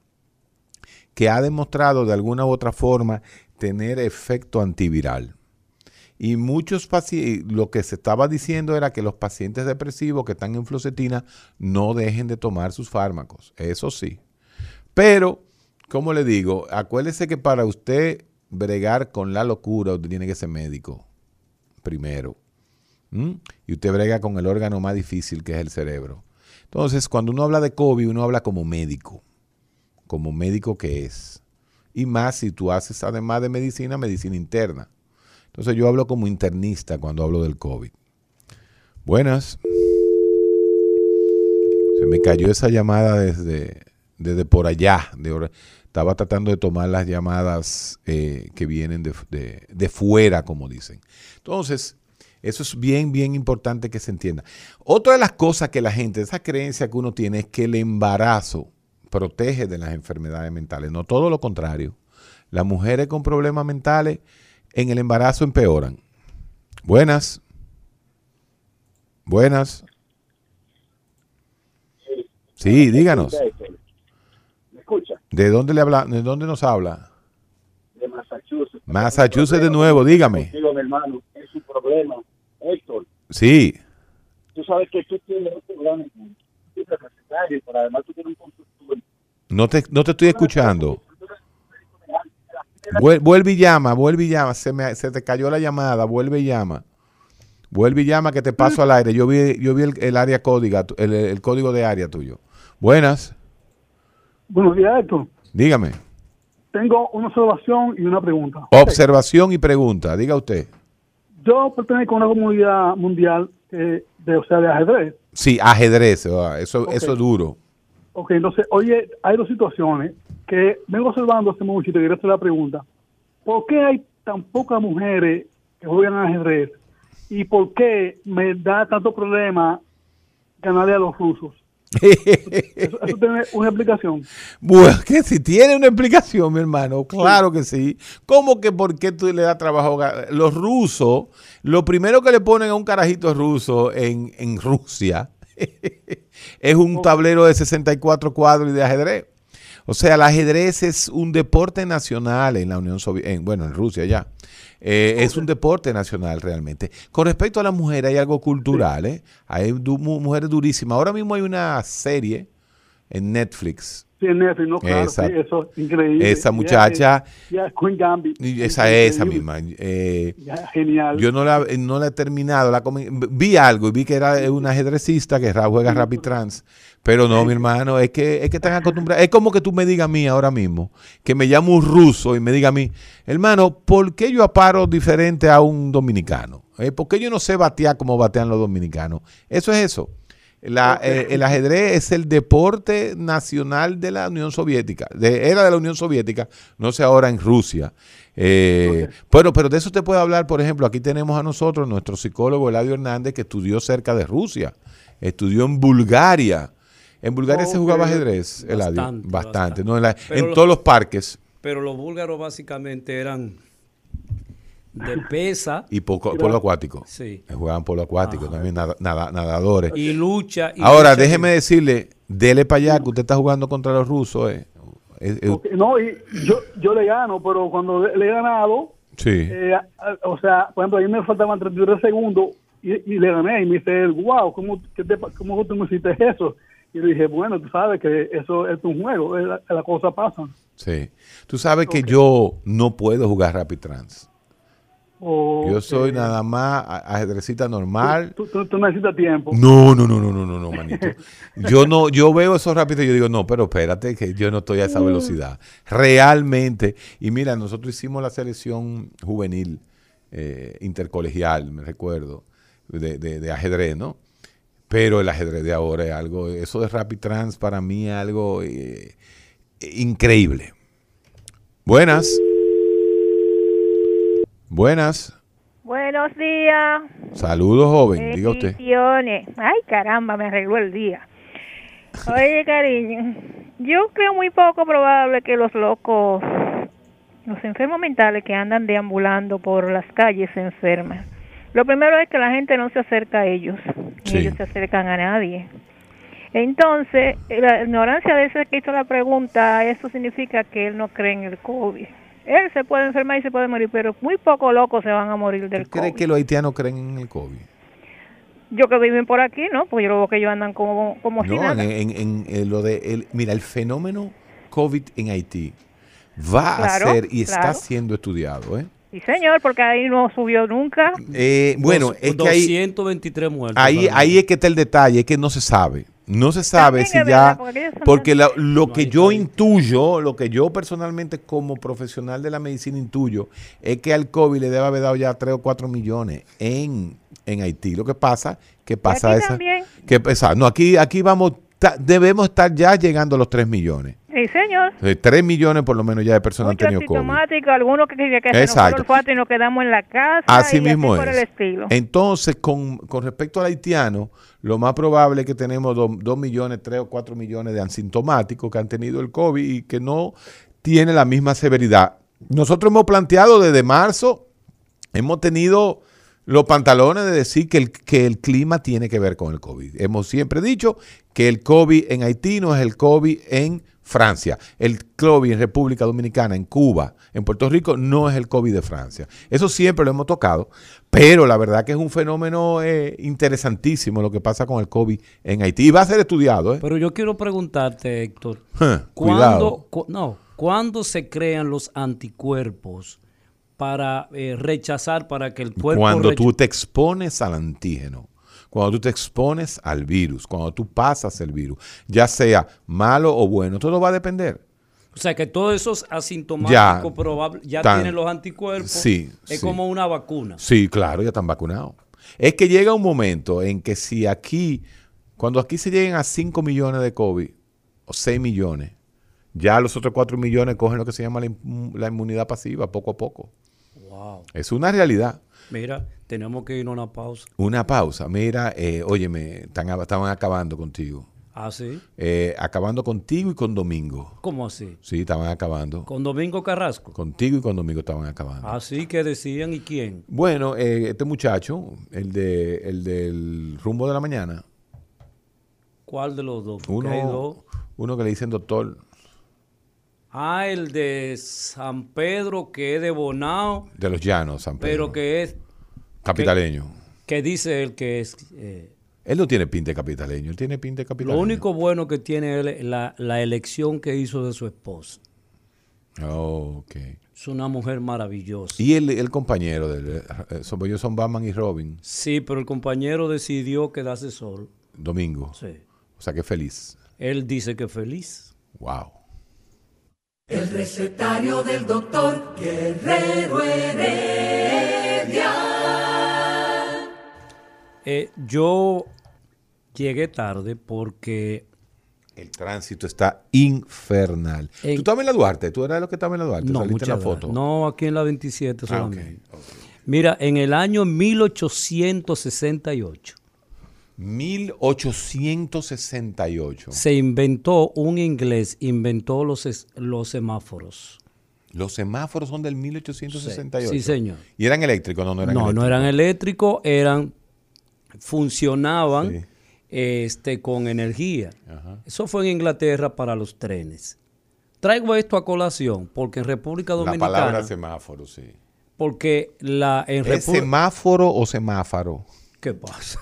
S3: que ha demostrado de alguna u otra forma tener efecto antiviral. Y muchos pacientes, lo que se estaba diciendo era que los pacientes depresivos que están en fluocetina no dejen de tomar sus fármacos, eso sí. Pero, como le digo, acuérdese que para usted bregar con la locura, usted tiene que ser médico, primero. Y usted brega con el órgano más difícil que es el cerebro. Entonces, cuando uno habla de COVID, uno habla como médico, como médico que es. Y más si tú haces, además de medicina, medicina interna. Entonces yo hablo como internista cuando hablo del COVID. Buenas. Se me cayó esa llamada desde, desde por allá. De, estaba tratando de tomar las llamadas eh, que vienen de, de- de fuera, como dicen. Entonces, eso es bien, bien importante que se entienda. Otra de las cosas que la gente, esa creencia que uno tiene es que el embarazo protege de las enfermedades mentales. No todo lo contrario. Las mujeres con problemas mentales en el embarazo empeoran. Buenas. Buenas. Sí, díganos.
S14: ¿Me escucha?
S3: ¿De dónde le habla? ¿De dónde nos habla?
S14: De Massachusetts.
S3: Massachusetts de nuevo, dígame.
S14: Contigo, mi hermano, es un problema. Héctor,
S3: Sí.
S14: tú sabes que tú tienes un pero además tú tienes un consultorio.
S3: No te, no te estoy escuchando. Vuel- Vuelve y llama, vuelve y llama. Se, me, se te cayó la llamada, vuelve y llama. Vuelve y llama que te paso al aire. Yo vi, yo vi el, el área código, el, el código de área tuyo. Buenas,
S15: Buenos días, Héctor.
S3: dígame.
S15: Tengo una observación y una pregunta.
S3: Observación y pregunta, diga usted.
S15: Yo pertenezco a una comunidad mundial eh, de, o sea, de ajedrez.
S3: Sí, ajedrez, ah, eso, eso es duro.
S15: Ok, entonces, oye, hay dos situaciones que vengo observando hace mucho y te quería hacer la pregunta. ¿Por qué hay tan pocas mujeres que juegan ajedrez? ¿Y por qué me da tanto problema ganarle a los rusos? eso, eso tiene una explicación.
S3: Bueno, que si tiene una explicación, mi hermano, claro que sí. ¿Cómo que por qué tú le das trabajo? a- Los rusos, lo primero que le ponen a un carajito ruso en, en Rusia es un tablero de 64 cuadros y de ajedrez. O sea, el ajedrez es un deporte nacional en la Unión Soviética, bueno, en Rusia ya. Eh, Es un deporte nacional realmente. Con respecto a las mujeres, hay algo cultural, ¿eh? Hay du- mujeres durísimas. Ahora mismo hay una serie en Netflix.
S15: Sí, en Netflix, ¿no? Claro,
S3: Esa-
S15: sí, eso es increíble.
S3: esa muchacha-
S15: Queen Gambit.
S3: Esa, esa
S15: Increíble.
S3: misma. eh,
S15: genial.
S3: yo no la, no la he terminado. La vi algo y vi que era un ajedrecista que juega Rapid Trans. Pero no, mi hermano, es que, es que están acostumbrados. Es como que tú me digas a mí ahora mismo, que me llamo un ruso y me diga a mí, hermano, ¿por qué yo aparo diferente a un dominicano? Eh, ¿Por qué yo no sé batear como batean los dominicanos? Eso es eso. La- eh, el ajedrez es el deporte nacional de la Unión Soviética. De, era de la Unión Soviética, no sé ahora en Rusia. Eh, Bueno, pero de eso te puedo hablar, por ejemplo, aquí tenemos a nosotros nuestro psicólogo Eladio Hernández que estudió cerca de Rusia, estudió en Bulgaria. En Bulgaria se jugaba ajedrez, Eladio.
S16: Bastante,
S3: Bastante, ¿no? En, la- en
S16: lo-
S3: todos los parques
S16: Pero los búlgaros básicamente eran de pesa
S3: y poco, polo acuático.
S16: Sí.
S3: Eh, Jugaban polo acuático también, nada- nada- nadadores.
S16: y lucha. y
S3: Ahora,
S16: lucha
S3: déjeme decirle, dele para allá que usted está jugando contra los rusos. Eh. Eh, eh,
S15: No, y yo, yo le gano, pero cuando le, he ganado,
S3: Sí.
S15: eh, o sea, por ejemplo, a mí me faltaban 33 segundos y, y le gané. Y me dice wow, ¿cómo, qué te ¿cómo tú me hiciste eso? Y le dije, bueno, tú sabes que eso es un juego, eh, la, la cosa pasa.
S3: Sí. Tú sabes que yo no puedo jugar Rapid Trans. Yo soy nada más ajedrecita normal.
S15: Tú, tú- tú necesitas tiempo.
S3: No, no, no, no, no, no, no, manito. Yo no, yo veo esos rápidos y yo digo, no, pero espérate, que yo no estoy a esa velocidad. Realmente. Y mira, nosotros hicimos la selección juvenil eh, intercolegial, me recuerdo, de, de- de ajedrez, ¿no? Pero el ajedrez de ahora es algo, eso de Rapid Trans para mí es algo eh, increíble. Buenas. Buenas.
S17: Buenos días.
S3: Saludos, joven. Diga usted.
S17: Ay, caramba, me arregló el día. Oye, cariño, yo creo muy poco probable que los locos, los enfermos mentales que andan deambulando por las calles se enfermen. Lo primero es que la gente no se acerca a ellos, ni
S3: Sí.
S17: ellos se acercan a nadie. Entonces, la ignorancia de ese que hizo la pregunta, eso significa que él no cree en el COVID. Él se puede enfermar y se puede morir, pero muy pocos locos se van a morir del
S3: ¿Cree
S17: COVID.
S3: que los haitianos creen en el COVID?
S17: Yo que viven por aquí, ¿no? Pues yo lo veo que ellos andan como, como
S3: No, en,
S17: nada.
S3: en- en- en lo de el- mira, el fenómeno COVID en Haití va
S17: Claro,
S3: a ser y está siendo estudiado, ¿eh?
S17: Sí, señor, porque ahí no subió nunca.
S3: Eh, bueno,
S16: Dos-
S3: es que ahí,
S16: 223 muertos.
S3: ahí, ahí es que está el detalle, es que no se sabe. No se sabe
S17: También
S3: si ya,
S17: verdad, porque
S3: la- lo que yo intuyo, lo que yo personalmente como profesional de la medicina intuyo, es que al COVID le debe haber dado ya 3 o 4 millones en, en Haití. Lo que pasa, que pasa
S17: aquí
S3: esa,
S17: también.
S3: que pesa, no, aquí, aquí vamos ta- debemos estar ya llegando a los 3 millones.
S17: Sí, señor.
S3: 3 millones por lo menos ya de personas han tenido COVID.
S17: algunos que, que, que se nos
S3: Exacto.
S17: olfato y nos quedamos en la casa.
S3: Así
S17: y
S3: mismo
S17: por
S3: es.
S17: el estilo.
S3: Entonces, con, con respecto al haitiano, lo más probable es que tenemos 2 millones, 3 o 4 millones de asintomáticos que han tenido el COVID y que no tiene la misma severidad. Nosotros hemos planteado desde marzo, hemos tenido los pantalones de decir que el, que el clima tiene que ver con el COVID. Hemos siempre dicho que el COVID en Haití no es el COVID en Francia. El COVID en República Dominicana, en Cuba, en Puerto Rico, no es el COVID de Francia. Eso siempre lo hemos tocado, pero la verdad que es un fenómeno eh, interesantísimo lo que pasa con el COVID en Haití. Y va a ser estudiado. ¿eh?
S16: Pero yo quiero preguntarte, Héctor, ¿cuándo, cu- no, ¿cuándo se crean los anticuerpos para eh, rechazar, para que el cuerpo...
S3: Cuando tú te expones al antígeno, cuando tú te expones al virus, cuando tú pasas el virus, ya sea malo o bueno, todo va a depender.
S16: O sea, que todos esos
S3: Ya,
S16: asintomáticos probables ya
S3: tan-
S16: tienen los anticuerpos.
S3: Sí,
S16: Es
S3: sí.
S16: como una vacuna.
S3: Sí, claro, ya están vacunados. Es que llega un momento en que si aquí, cuando aquí se lleguen a 5 millones de COVID, o 6 millones, ya los otros 4 millones cogen lo que se llama la inmunidad pasiva, poco a poco.
S16: Wow.
S3: Es una realidad.
S16: Mira, tenemos que ir a una pausa.
S3: Una pausa. Mira, eh, óyeme, están, estaban acabando contigo.
S16: ¿Ah, sí?
S3: Eh, acabando contigo y con Domingo.
S16: ¿Cómo así?
S3: Sí, estaban acabando.
S16: Con Domingo Carrasco.
S3: Contigo y con Domingo estaban acabando.
S16: Así que decían, ¿y quién?
S3: Bueno, eh, este muchacho, el, de, el del rumbo de la mañana,
S16: ¿Cuál de los dos? Hay dos.
S3: uno, uno que le dicen doctor,
S16: Ah, el de San Pedro, que es de Bonao,
S3: de los llanos, San Pedro,
S16: pero que es...
S3: capitaleño.
S16: Que dice él que es... eh,
S3: Él no tiene pinta de capitaleño, él tiene pinta de capitaleño.
S16: lo único bueno que tiene él es la, la elección que hizo de su esposa.
S3: Oh, ok.
S16: Es una mujer maravillosa.
S3: Y el, el compañero, de, eh, son, ellos son Batman y Robin,
S16: Sí, pero el compañero decidió quedarse solo.
S3: Domingo.
S16: Sí.
S3: O sea, que feliz.
S16: Él dice que feliz.
S3: Wow.
S2: El recetario del doctor Guerrero Heredia.
S16: Eh, yo llegué tarde porque...
S3: El tránsito está infernal.
S16: En-
S3: ¿Tú estabas en la Duarte? ¿Tú eras de los que estaba en la Duarte?
S16: No,
S3: ¿Saliste en la
S16: muchas
S3: foto?
S16: gracias. No, aquí en la 27
S3: Ah,
S16: solamente. Mira, en el año 1868
S3: 1868.
S16: se inventó, un inglés inventó los, es- los semáforos.
S3: Los semáforos son del 1868.
S16: Sí, señor.
S3: ¿Y eran eléctricos? No, no eran
S16: no,
S3: eléctricos.
S16: no eran eléctricos, eran funcionaban este, con energía. Eso fue en Inglaterra para los trenes. Traigo esto a colación porque en República
S3: La
S16: Dominicana,
S3: palabra semáforo, sí.
S16: porque la en
S3: ¿Es semáforo o semáforo?
S16: ¿Qué pasa?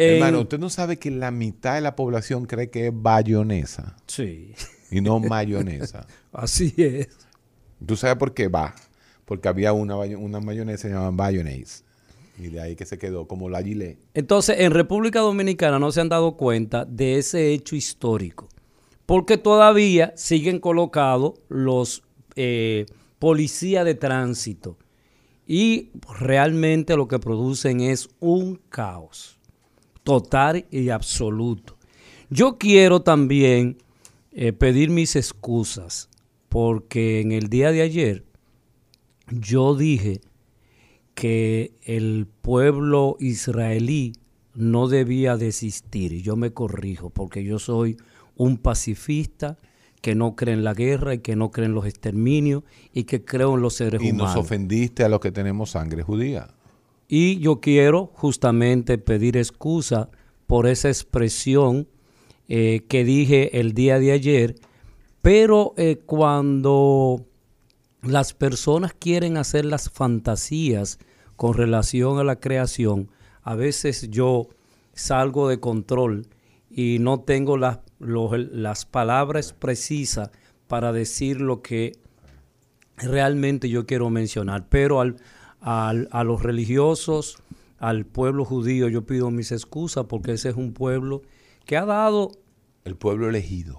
S3: Hermano,
S16: En-
S3: usted no sabe que la mitad de la población cree que es bayonesa.
S16: Sí.
S3: Y no mayonesa.
S16: Así es.
S3: ¿Tú sabes por qué va? Porque había una, mayonesa que se llamaban. Y de ahí que se quedó como la gilet.
S16: Entonces, en República Dominicana no se han dado cuenta de ese hecho histórico, porque todavía siguen colocados los eh, policías de tránsito y realmente lo que producen es un caos total y absoluto. Yo quiero también eh, pedir mis excusas, porque en el día de ayer yo dije que el pueblo israelí no debía desistir. Y yo me corrijo porque yo soy un pacifista que no cree en la guerra y que no cree en los exterminios y que creo en los seres
S3: Y nos
S16: humanos.
S3: ofendiste a los que tenemos sangre judía.
S16: Y yo quiero justamente pedir excusa por esa expresión eh, que dije el día de ayer, pero eh, cuando las personas quieren hacer las fantasías con relación a la creación, a veces yo salgo de control y no tengo las, las palabras precisas para decir lo que realmente yo quiero mencionar. Pero al, al- a los religiosos, al pueblo judío, yo pido mis excusas porque ese es un pueblo que ha dado...
S3: El pueblo elegido.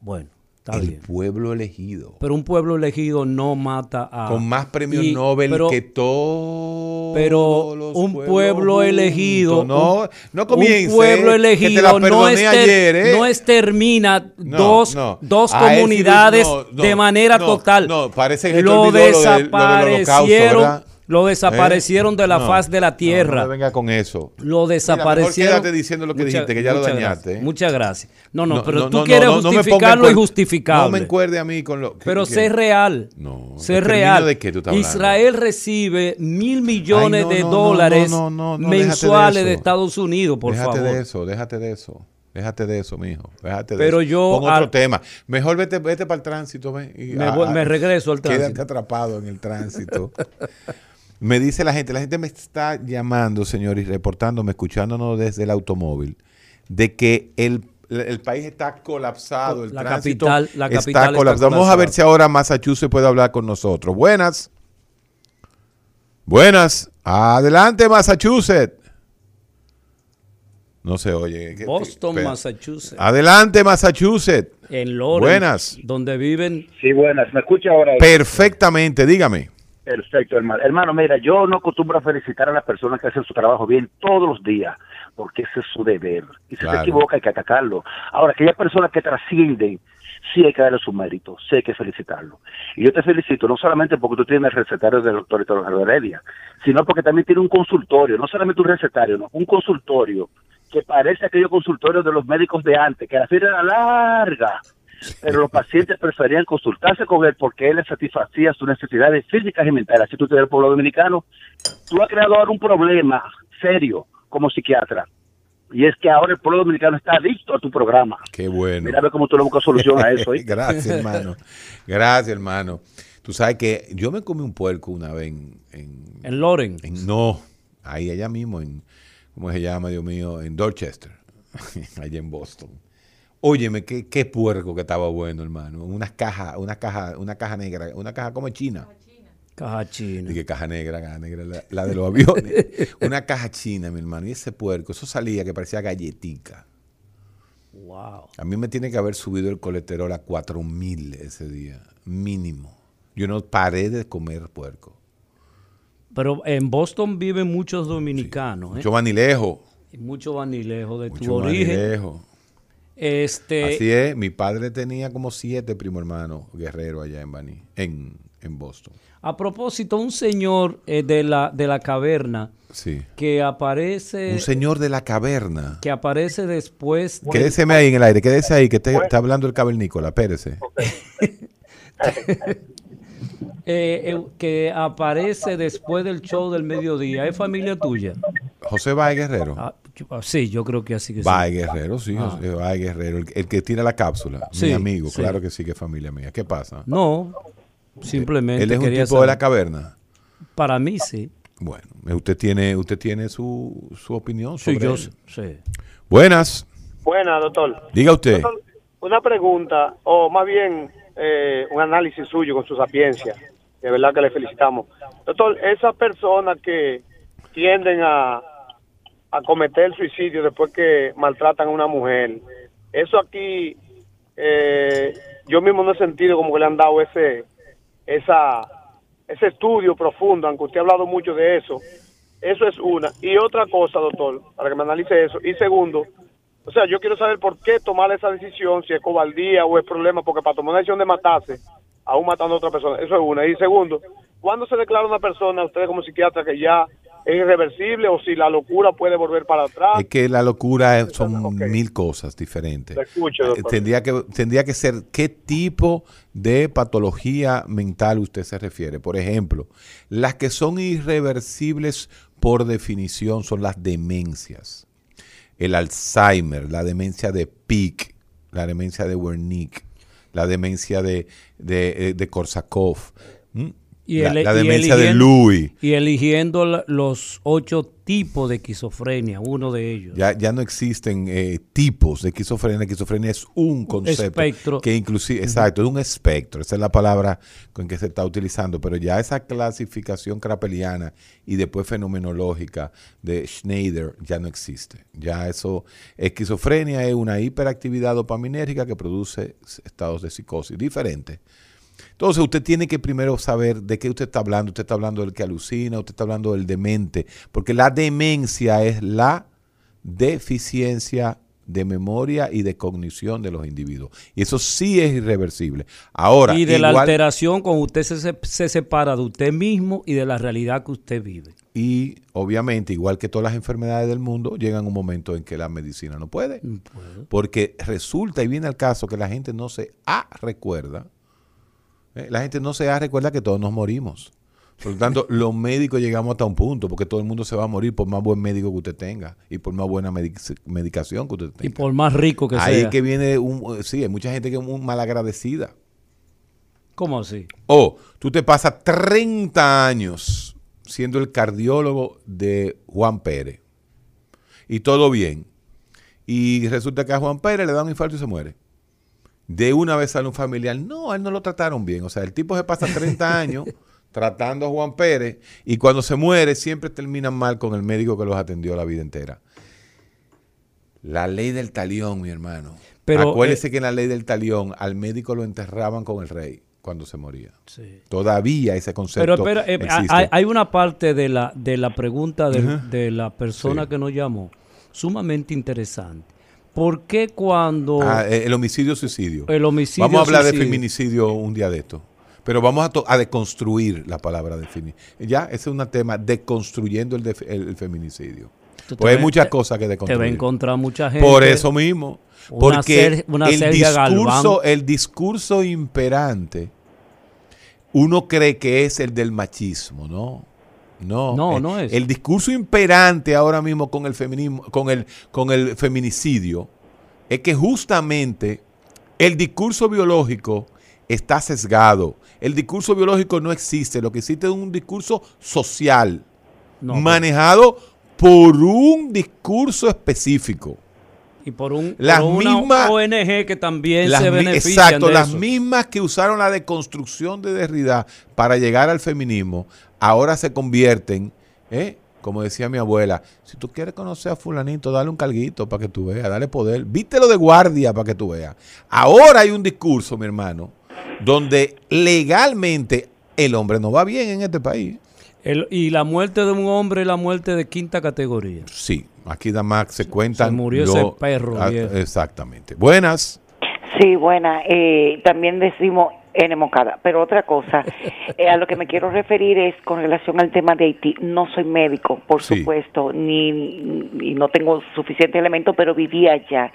S16: Bueno, Está
S3: el
S16: bien.
S3: pueblo elegido.
S16: Pero un pueblo elegido no mata a...
S3: con más premios
S16: y-
S3: Nobel
S16: pero-
S3: que todos
S16: Pero
S3: los
S16: un pueblo
S3: juntos.
S16: elegido,
S3: No,
S16: un-
S3: no comience,
S16: un pueblo
S3: te
S16: elegido no,
S3: ayer, ¿eh?
S16: extermina
S3: No,
S16: dos,
S3: no.
S16: dos comunidades de manera total.
S3: no, parece que
S16: lo
S3: lo. Lo
S16: desaparecieron de la
S3: No,
S16: faz de la
S3: no,
S16: tierra.
S3: No, me venga con eso.
S16: Lo
S3: Mira,
S16: desaparecieron.
S3: mejor quédate diciendo lo que dijiste, que ya lo
S16: muchas
S3: dañaste,
S16: gracias,
S3: ¿eh?
S16: Muchas gracias. No, no,
S3: No,
S16: pero
S3: no,
S16: tú
S3: no,
S16: quieres
S3: no, no
S16: justificarlo y justificable.
S3: No me encuerde a mí con lo.
S16: Pero
S3: que-
S16: sé real.
S3: No.
S16: Sé
S3: ¿exterminio
S16: real.
S3: de qué tú estás?
S16: Israel recibe mil millones
S3: Ay, no,
S16: de
S3: no, no,
S16: dólares
S3: no, no, no, déjate de
S16: mensuales de,
S3: eso.
S16: Estados Unidos, por
S3: déjate
S16: favor.
S3: de eso, déjate de eso. Déjate de eso, mijo. Déjate de
S16: Pero
S3: eso.
S16: yo
S3: Pon otro
S16: al-
S3: tema. Mejor vete, vete para el tránsito, ven. y-
S16: Me voy- me regreso al
S3: Quédate
S16: tránsito.
S3: atrapado en el tránsito. me dice la gente, la gente me está llamando, señor, y reportándome, escuchándonos desde el automóvil, de que el, el país está colapsado. El
S16: La
S3: tránsito
S16: capital- la
S3: está
S16: capital está
S3: colapsado. Vamos a ver si ahora Massachusetts puede hablar con nosotros. Buenas. Buenas. Adelante, Massachusetts. No se oye. ¿Qué-
S16: Boston. Massachusetts.
S3: Adelante, Massachusetts.
S16: En Lawrence,
S3: Buenas.
S16: donde viven
S14: Sí, buenas. ¿Me escucha ahora?
S3: Perfectamente, dígame.
S14: Perfecto, hermano. Hermano, mira, yo no acostumbro a felicitar a las personas que hacen su trabajo bien todos los días, porque ese es su deber. Y si
S3: Claro.
S14: se equivoca hay que atacarlo. Ahora, aquellas personas que trascienden, sí hay que darle su mérito, sí hay que felicitarlo. Y yo te felicito no solamente porque tú tienes el recetario del doctor Héctor Heredia, sino porque también tiene un consultorio, no solamente un recetario, no, un consultorio que parece aquellos consultorios de los médicos de antes, que la fila era larga, pero los pacientes preferían consultarse con él porque él les satisfacía sus necesidades físicas y mentales. Así tú tienes el pueblo dominicano. Tú has creado ahora un problema serio como psiquiatra. Y es que ahora el pueblo dominicano está adicto a tu programa.
S3: Qué bueno.
S14: Mira a ver cómo tú le buscas solución a eso. ¿eh?
S3: Gracias, hermano. Gracias, hermano. Tú sabes que yo me comí un puerco una vez en... En,
S16: en Loren.
S3: en- no, ahí allá mismo, en... ¿Cómo se llama, Dios mío? En Dorchester, allá en Boston. Óyeme, qué, qué puerco que estaba bueno, hermano. Unas cajas, una caja, una caja negra, una caja como china.
S16: Caja china.
S3: Dije caja negra, caja negra, la, la de los aviones. una caja china, mi hermano. Y ese puerco, eso salía que parecía galletica.
S16: Wow.
S3: A mí me tiene que haber subido el colesterol a 4000 ese día, mínimo. Yo no paré de comer puerco.
S16: Pero en Boston viven muchos dominicanos. ¿eh?
S3: Mucho vanilejo.
S16: Y mucho vanilejo de tu
S3: Mucho
S16: origen. Este,
S3: Así es, mi padre tenía como siete primo hermanos guerreros allá en Bani, en, en Boston.
S16: A propósito, un señor eh, de, la, de la caverna
S3: Sí.
S16: que aparece
S3: Un señor de la caverna.
S16: que aparece después de-
S3: Quédeseme ahí en el aire, quédese ahí, que te- está hablando el cavernícola, espérese.
S16: eh, eh, que aparece después del show del mediodía. ¿Es familia tuya?
S3: José Baez Guerrero.
S16: Ah, sí, yo creo que así que sí.
S3: Baez Guerrero, sí,
S16: Ah.
S3: Baez Guerrero, el, el que tira la cápsula, mi
S16: Sí,
S3: amigo,
S16: sí.
S3: claro que sí, que es familia mía. ¿Qué pasa?
S16: No, simplemente
S3: Él es un tipo de la caverna.
S16: Para mí sí.
S3: Bueno, usted tiene, usted tiene su, su opinión
S16: Sí,
S3: sobre
S16: yo
S3: él.
S16: sí.
S3: Buenas,
S9: Buena, doctor.
S3: diga usted.
S9: Doctor, una pregunta, o más bien eh, un análisis suyo con su sapiencia. De verdad que le felicitamos. Doctor, esas personas que tienden a, a cometer suicidio después que maltratan a una mujer, eso aquí, eh, yo mismo no he sentido como que le han dado ese, esa, ese estudio profundo, aunque usted ha hablado mucho de eso. Eso es una. Y otra cosa, doctor, para que me analice eso. Y segundo, o sea, yo quiero saber por qué tomar esa decisión, si es cobardía o es problema, porque para tomar una decisión de matarse, aún matando a otra persona, eso es una. Y segundo, ¿cuándo se declara una persona, ustedes como psiquiatra, que ya es irreversible o si la locura puede volver para atrás?
S3: Es que la locura son mil cosas diferentes.
S9: Escucho, doctor.
S3: Tendría que, tendría que ser qué tipo de patología mental usted se refiere. Por ejemplo, las que son irreversibles por definición son las demencias. El Alzheimer, la demencia de Pick, la demencia de Wernicke, la demencia de, de, de Korsakoff. ¿m?
S16: Y
S3: la, la
S16: y
S3: demencia de
S16: eligiendo-
S3: Louis.
S16: Y eligiendo los ocho tipos de esquizofrenia, uno de ellos.
S3: Ya, ya no existen eh, tipos de esquizofrenia. La esquizofrenia es un concepto.
S16: espectro.
S3: Que inclusive, exacto, es un espectro. Esa es la palabra con que se está utilizando. Pero ya esa clasificación crapeliana y después fenomenológica de Schneider ya no existe. Ya eso, esquizofrenia es una hiperactividad dopaminérgica que produce estados de psicosis diferentes. Entonces usted tiene que primero saber de qué usted está hablando. Usted está hablando del que alucina, usted está hablando del demente, porque la demencia es la deficiencia de memoria y de cognición de los individuos. Y eso sí es irreversible. Ahora,
S16: y de la alteración cuando usted se, se- se separa de usted mismo y de la realidad que usted vive.
S3: y obviamente, igual que todas las enfermedades del mundo, llegan un momento en que la medicina no puede. Porque resulta y viene al caso que la gente no se ah, recuerda. ¿Eh? La gente no se ah, recuerda que todos nos morimos. Por lo tanto, los médicos llegamos hasta un punto, porque todo el mundo se va a morir por más buen médico que usted tenga y por más buena medic- medicación que usted tenga.
S16: Y por más rico que
S3: Ahí
S16: sea.
S3: es que viene un, sí, hay mucha gente que es muy malagradecida.
S16: ¿Cómo así?
S3: O tú te pasas 30 años siendo el cardiólogo de Juan Pérez. Y todo bien. Y resulta que a Juan Pérez le da un infarto y se muere. De una vez sale un familiar. No, a él no lo trataron bien. O sea, el tipo se pasa 30 años tratando a Juan Pérez y cuando se muere siempre terminan mal con el médico que los atendió la vida entera. La ley del talión, mi hermano.
S16: Pero,
S3: Acuérdese que en la ley del talión al médico lo enterraban con el rey cuando se moría.
S16: Sí.
S3: Todavía ese concepto
S16: Pero espera, eh, hay, hay una parte de la, de la pregunta de la persona
S3: Sí.
S16: que nos llamó sumamente interesante. ¿Por qué cuando
S3: Ah, eh, el homicidio-suicidio.
S16: el homicidio
S3: Vamos a hablar de feminicidio un día de esto. Pero vamos a, deconstruir la palabra de feminicidio. Ya, ese es un tema, deconstruyendo el, def- el- el feminicidio. Pues hay
S16: ves-
S3: muchas cosas que
S16: te va a
S3: deconstruir.
S16: encontrar mucha gente.
S3: Por eso mismo.
S16: Una
S3: Porque
S16: una
S3: el, discurso, el discurso imperante, uno cree que es el del machismo, ¿no? No,
S16: No, no es.
S3: El discurso imperante ahora mismo con el feminismo, con el, con el feminicidio, es que justamente el discurso biológico está sesgado. El discurso biológico no existe. Lo que existe es un discurso social,
S16: No, pero-
S3: manejado por un discurso específico.
S16: y por, un,
S3: Las
S16: por una
S3: mismas-
S16: ONG que también
S3: Las
S16: se benefician
S3: exacto,
S16: de
S3: las
S16: eso.
S3: mismas que usaron la deconstrucción de Derrida para llegar al feminismo, ahora se convierten, ¿eh? como decía mi abuela, si tú quieres conocer a fulanito, dale un carguito para que tú veas, dale poder, vístelo de guardia para que tú veas. Ahora hay un discurso, mi hermano, donde legalmente el hombre no va bien en este país.
S16: El- y la muerte de un hombre es la muerte de quinta categoría.
S3: Sí, aquí nada más se cuentan.
S16: Se murió ese perro.
S3: Exactamente. Buenas.
S18: Sí, buena. Eh, también decimos N mocada. Pero otra cosa, eh, a lo que me quiero referir es con relación al tema de Haití. No soy médico, por
S3: Sí.
S18: supuesto, ni, y no tengo suficiente elemento, pero viví allá.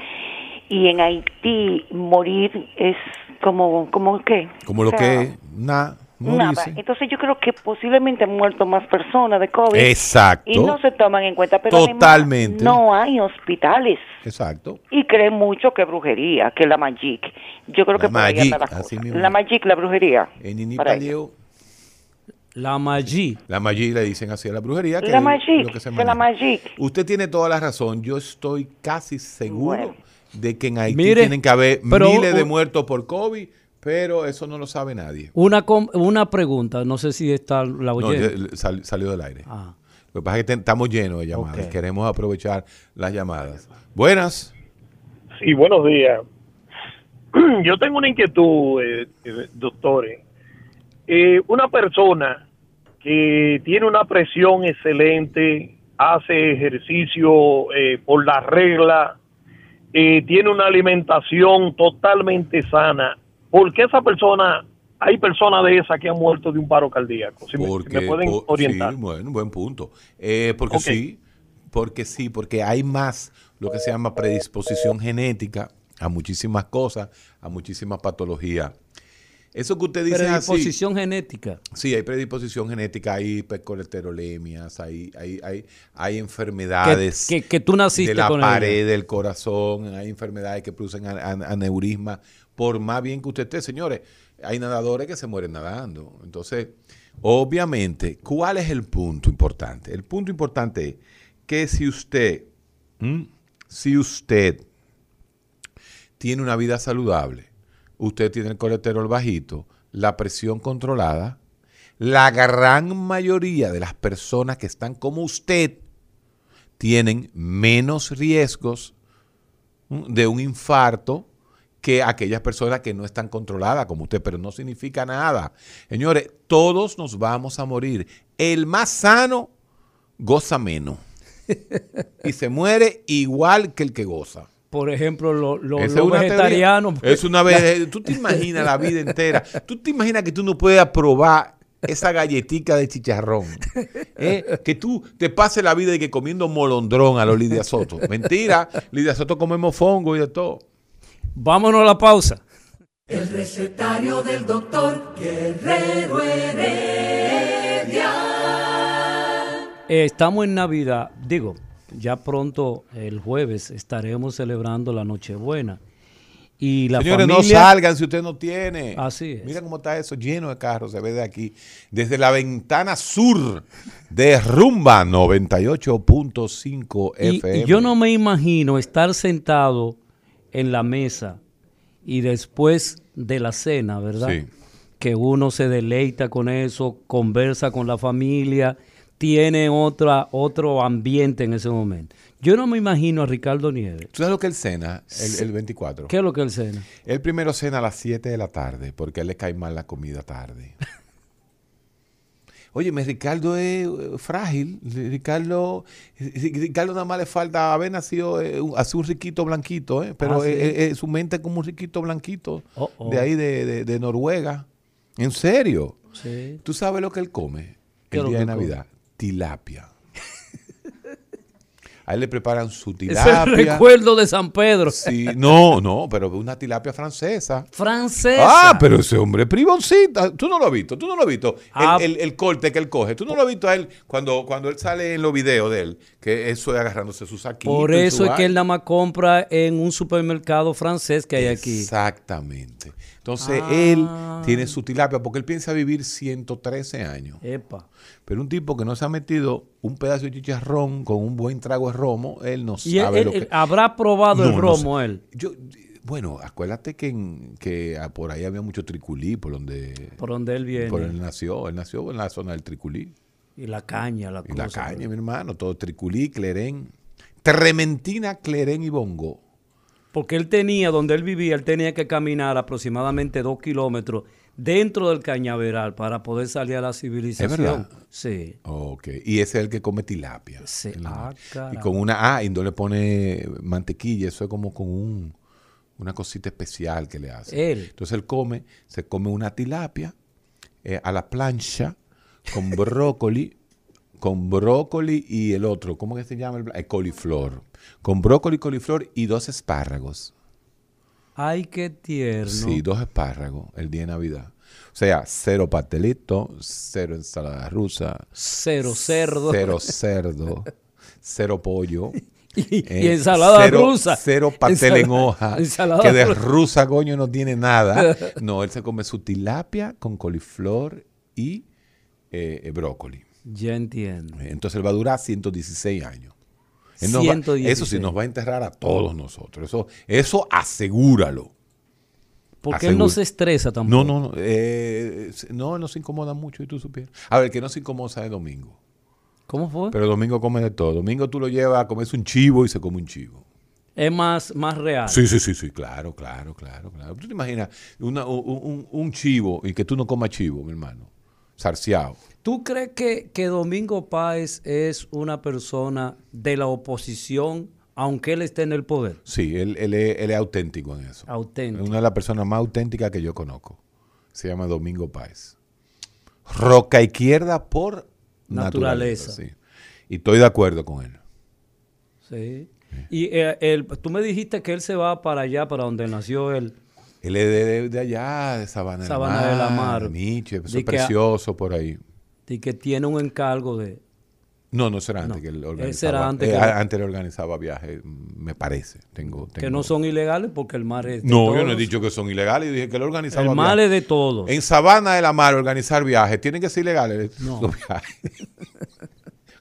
S18: Y en Haití morir es como, como qué?
S3: Como lo
S18: O sea,
S3: que nada,
S18: Nada. Entonces yo creo que posiblemente han muerto más personas de COVID.
S3: Exacto.
S18: Y no se toman en cuenta. Pero además,
S3: Totalmente.
S18: no hay hospitales.
S3: Exacto.
S18: Y creen mucho que brujería, que la magic. Yo creo que por ahí
S3: magic,
S18: la
S3: así mismo.
S18: La magic, la brujería.
S3: En
S16: La magia.
S3: La magia le dicen así a la brujería. Que
S18: La
S3: es
S18: magic,
S3: lo que se
S18: que la magic.
S3: Usted tiene toda la razón. Yo estoy casi seguro
S18: Bueno.
S3: de que en Haití
S16: Mire,
S3: tienen que haber
S16: pero
S3: miles de muertos por COVID, pero eso no lo sabe nadie.
S16: Una, com- una pregunta, no sé si está la
S3: No,
S16: oyendo.
S3: ya- sal- salió del aire.
S16: Ah.
S3: Lo que pasa es que estamos llenos de llamadas. Queremos aprovechar las llamadas. Buenas.
S19: Sí, buenos días. Yo tengo una inquietud, eh, eh, doctores. Eh, una persona que tiene una presión excelente, hace ejercicio eh, por la regla, eh, tiene una alimentación totalmente sana, ¿por qué esa persona, hay personas de esas que han muerto de un paro cardíaco? Si me- si
S3: Porque,
S19: me, pueden
S3: por-
S19: orientar.
S3: sí, bueno, buen punto. Eh, porque sí, porque sí, porque hay más lo que se llama predisposición genética a muchísimas cosas, a muchísimas patologías. Eso que usted dice así.
S16: Predisposición genética.
S3: Sí, hay predisposición genética, hay hipercolesterolemias, hay, hay, hay, hay enfermedades
S16: Que- que- que tú naciste
S3: de la
S16: con
S3: pared
S16: ella.
S3: del corazón, hay enfermedades que producen an- an- aneurisma, por más bien que usted esté, señores, hay nadadores que se mueren nadando. Entonces, obviamente, ¿cuál es el punto importante? El punto importante es que si usted, si usted tiene una vida saludable, usted tiene el colesterol bajito, la presión controlada, la gran mayoría de las personas que están como usted tienen menos riesgos de un infarto que aquellas personas que no están controladas como usted, pero no significa nada. Señores, todos nos vamos a morir. El más sano goza menos y se muere igual que el que goza.
S16: Por ejemplo, lo- lo- los vegetarianos. pues,
S3: Es una vez. Tú te imaginas la vida entera. Tú te imaginas que tú no puedes probar esa galletica de chicharrón. ¿eh? Que tú te pases la vida de que comiendo molondrón a los Lidia Soto. Mentira. Lidia Soto comemos fongo y de todo.
S16: Vámonos a la pausa.
S2: El recetario del doctor Guerrero Heredia.
S16: Eh, estamos en Navidad, digo, ya pronto el jueves estaremos celebrando la Nochebuena. Y la
S3: Señores,
S16: familia,
S3: no salgan si usted no tiene.
S16: Así es.
S3: Mira cómo está eso, lleno de carros, se ve de aquí. Desde la ventana sur de Rumba 98.5
S16: Y-
S3: FM.
S16: y yo no me imagino estar sentado en la mesa y después de la cena, ¿verdad?
S3: Sí.
S16: Que uno se deleita con eso, conversa con la familia, tiene otra, otro ambiente en ese momento. Yo no me imagino a Ricardo Nieves.
S3: ¿Tú sabes lo que él cena el, el 24?
S16: ¿Qué es lo que él cena?
S3: Él primero cena a las 7 de la tarde porque a él le cae mal la comida tarde. Óyeme, Ricardo es eh, frágil. Ricardo, Ricardo nada más le falta haber nacido eh, así un riquito blanquito, eh, pero
S16: Ah, sí.
S3: eh, eh, su mente es como un riquito blanquito
S16: Oh, oh.
S3: de ahí de, de- de Noruega. ¿En serio?
S16: Sí.
S3: ¿Tú sabes lo que él come
S16: ¿Qué es
S3: el día de
S16: come?
S3: Navidad? Tilapia. A él le preparan su
S16: Es
S3: tilapia.
S16: el recuerdo de San Pedro.
S3: Sí, no, no, pero una tilapia francesa.
S16: Francesa.
S3: Ah, pero ese hombre es privoncita. Tú no lo has visto, tú no lo has visto. El,
S16: Ah.
S3: el- el corte que él coge. Tú no lo has visto a él cuando, cuando él sale en los videos de él, que eso es agarrándose su saquito.
S16: Por eso
S3: su
S16: es que él nada más compra en un supermercado francés que hay aquí.
S3: Exactamente. Entonces
S16: Ah.
S3: él tiene su tilapia porque él piensa vivir 113 años.
S16: Epa.
S3: Pero un tipo que no se ha metido un pedazo de chicharrón con un buen trago de romo, él no
S16: Y
S3: sabe
S16: él-
S3: lo que...
S16: él habrá probado
S3: No,
S16: el
S3: no
S16: romo
S3: sé.
S16: él.
S3: Yo, bueno, acuérdate que, en- que ah, por ahí había mucho triculí, por donde,
S16: Por donde él viene.
S3: por él nació. Él nació en la zona del triculí.
S16: Y la caña, la
S3: Y la caña, mi hermano, todo triculí, clerén. Trementina, clerén y bongo.
S16: Porque él tenía, donde él vivía, él tenía que caminar aproximadamente dos kilómetros dentro del cañaveral para poder salir a la civilización.
S3: ¿Es verdad?
S16: Sí.
S3: Ok. Y ese es el que come tilapia.
S16: Sí. Ah,
S3: y con una... Ah, y no le pone mantequilla. Eso es como con un, una cosita especial que le hace.
S16: Él.
S3: Entonces él come, se come una tilapia eh, a la plancha con brócoli, con brócoli y el otro, ¿cómo que se llama? El, el coliflor. Con brócoli, coliflor y dos espárragos.
S16: Ay, qué tierno.
S3: Sí, dos espárragos el día de Navidad. O sea, cero pastelito, cero ensalada rusa.
S16: Cero cerdo.
S3: Cero cerdo, cero pollo.
S16: Y-
S3: eh,
S16: y ensalada
S3: cero-
S16: rusa.
S3: Cero pastel en hoja. que de
S16: rusa.
S3: rusa, coño, no tiene nada. No, él se come su tilapia con coliflor y eh, eh, brócoli.
S16: Ya entiendo.
S3: Entonces él va a durar 116 años. Él nos va-
S16: 116.
S3: eso sí, nos va a enterrar a todos nosotros. Eso, eso asegúralo.
S16: Porque él no
S3: Asegura-
S16: se estresa tampoco.
S3: No, no, no. eh, no, no se incomoda mucho y tú supieras. A ver, el que no se incomoda es domingo.
S16: ¿Cómo fue?
S3: Pero domingo come de todo. Domingo tú lo llevas a comerse un chivo y se come un chivo.
S16: es más, más real.
S3: Sí, sí, sí, sí, claro, claro, claro, claro. ¿Tú te imaginas una- un, un- un chivo y que tú no comas chivo, mi hermano? Sarciado.
S16: ¿Tú crees que, que Domingo Páez es una persona de la oposición, aunque él esté en el poder?
S3: Sí, él, él es, él es auténtico en eso.
S16: Auténtico.
S3: Es una de las personas más auténticas que yo conozco. Se llama Domingo Páez. Roca izquierda por naturaleza.
S16: Naturaleza.
S3: sí. Y estoy de acuerdo con él.
S16: Sí. Y eh, él- tú me dijiste que él se va para allá, para donde nació él,
S3: Él es de, de- de allá, de Sabana,
S16: Sabana de la Mar.
S3: Nietzsche, eso
S16: Di
S3: es
S16: que a-
S3: precioso por ahí.
S16: Y que tiene un encargo de...
S3: No, no será antes
S16: No,
S3: que él organizaba.
S16: era antes
S3: eh,
S16: que-
S3: antes le organizaba viajes, me parece. Tengo,
S16: Que
S3: tengo-
S16: no son ilegales porque el mar es de
S3: No, yo no he dicho que son ilegales, yo dije que él organizaba
S16: El mar
S3: viajes.
S16: es de todos.
S3: En Sabana de la Mar organizar viajes, ¿tienen que ser ilegales
S16: No.
S3: los viajes?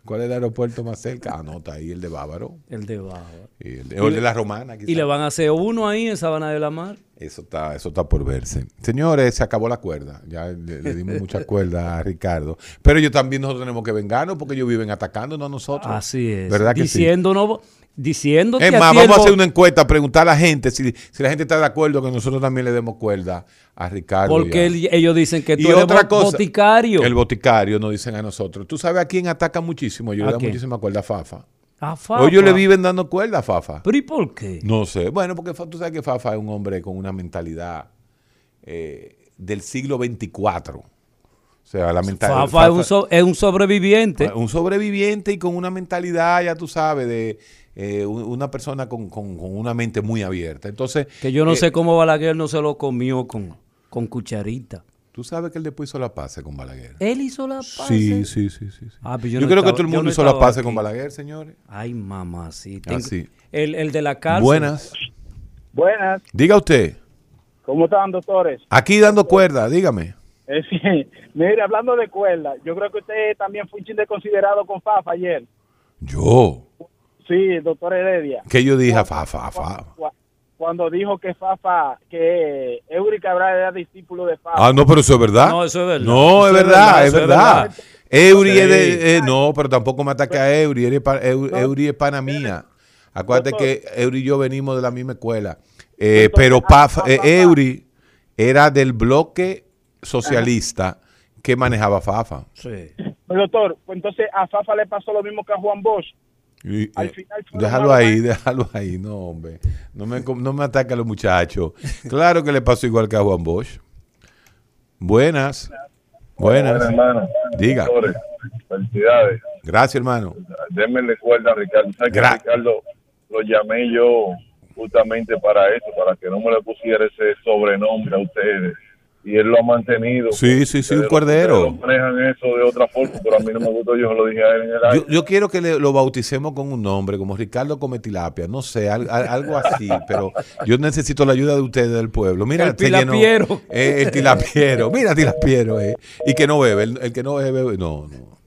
S3: ¿Cuál es el aeropuerto más cerca? Ah, no, está ahí el de Bávaro.
S16: El de Bávaro.
S3: Y el de, o el de la Romana,
S16: Y le van a hacer uno ahí en Sabana de la Mar.
S3: Eso está, eso está por verse. Señores, se acabó la cuerda. Ya le, le dimos mucha cuerda a Ricardo. Pero yo también nosotros tenemos que vengarnos porque ellos viven atacándonos a nosotros.
S16: Así es.
S3: ¿Verdad que sí?
S16: Diciéndonos, diciéndote
S3: Es
S16: a
S3: más, vamos a hacer una encuesta, preguntar a la gente si, si la gente está de acuerdo que nosotros también le demos cuerda a Ricardo.
S16: Porque él- ellos dicen que tú
S3: y
S16: eres
S3: otra
S16: bo-
S3: cosa,
S16: boticario.
S3: El boticario nos dicen a nosotros. ¿Tú sabes a quién ataca muchísimo? Yo
S16: ¿A
S3: le da muchísima cuerda a Fafa.
S16: A Fafa.
S3: O ellos le viven dando cuerda a Fafa.
S16: ¿Pero y por qué?
S3: No sé. Bueno, porque tú sabes que Fafa es un hombre con una mentalidad eh, del siglo 24. O sea, la mentalidad.
S16: Fafa, es, un so- es un sobreviviente.
S3: Un sobreviviente y con una mentalidad, ya tú sabes, de eh, un- una persona con, con- con una mente muy abierta. Entonces.
S16: Que yo no
S3: eh,
S16: sé cómo Balaguer no se lo comió con, con cucharita.
S3: Tú sabes que él después hizo la paz con Balaguer.
S16: Él hizo la paz.
S3: Sí, sí, sí, sí. sí.
S16: Ah, pues
S3: yo
S16: no
S3: creo
S16: estaba-
S3: que todo el mundo
S16: no
S3: hizo la paz
S16: aquí.
S3: con Balaguer, señores.
S16: Ay, mamá, sí.
S3: Ah, sí.
S16: El, el de la cárcel.
S3: Buenas.
S11: Buenas,
S3: Diga usted.
S11: ¿cómo están, doctores?
S3: Aquí dando cuerda, dígame.
S11: Eh, sí, mire, hablando de cuerda, yo creo que usted también fue un chin desconsiderado con Fafa ayer.
S3: Yo.
S11: Sí, doctor Heredia.
S3: ¿Qué yo dije a Fafa? Fafa.
S11: Cu- Cuando dijo que Fafa, que Eury Cabral era discípulo de Fafa.
S3: Ah, no, pero eso es verdad.
S16: No, eso es verdad.
S3: No,
S16: Eso
S3: es verdad, es verdad. Eury es de. eh, no, pero tampoco me ataque a Eury. Eury es, pana mía. Acuérdate que Eury y yo venimos de la misma escuela. Eh, pero Paf, eh, Eury era del bloque socialista que manejaba Fafa.
S16: Sí.
S11: Pues, doctor, pues entonces a Fafa le pasó lo mismo que a Juan Bosch.
S3: Y,
S11: Al
S3: eh,
S11: final
S3: déjalo ahí, déjalo ahí. No, hombre. No me, no me ataque a los muchachos. Claro que le pasó igual que a Juan Bosch. Buenas. Buenas.
S20: Hermano.
S3: Diga.
S20: Felicidades.
S3: Gracias, hermano.
S20: Démenle cuerda a Ricardo. ¿Sabes que
S3: Gra-
S20: Ricardo lo llamé yo justamente para eso, para que no me le pusiera ese sobrenombre a ustedes? Y él lo ha mantenido.
S3: Sí, sí, sí, un cordero.
S20: manejan eso de otra forma, pero a mí no me gustó. Yo se lo dije a él en el aire.
S3: Yo, yo quiero que le- lo bauticemos con un nombre, como Ricardo Come Tilapia, no sé, al- al- algo así, pero yo necesito la ayuda de ustedes del pueblo. Mira,
S16: El
S3: llenó-
S16: tilapiero.
S3: eh, el tilapiero, mira tilapiero, eh. Y que no bebe, el, el que no bebe, no, no.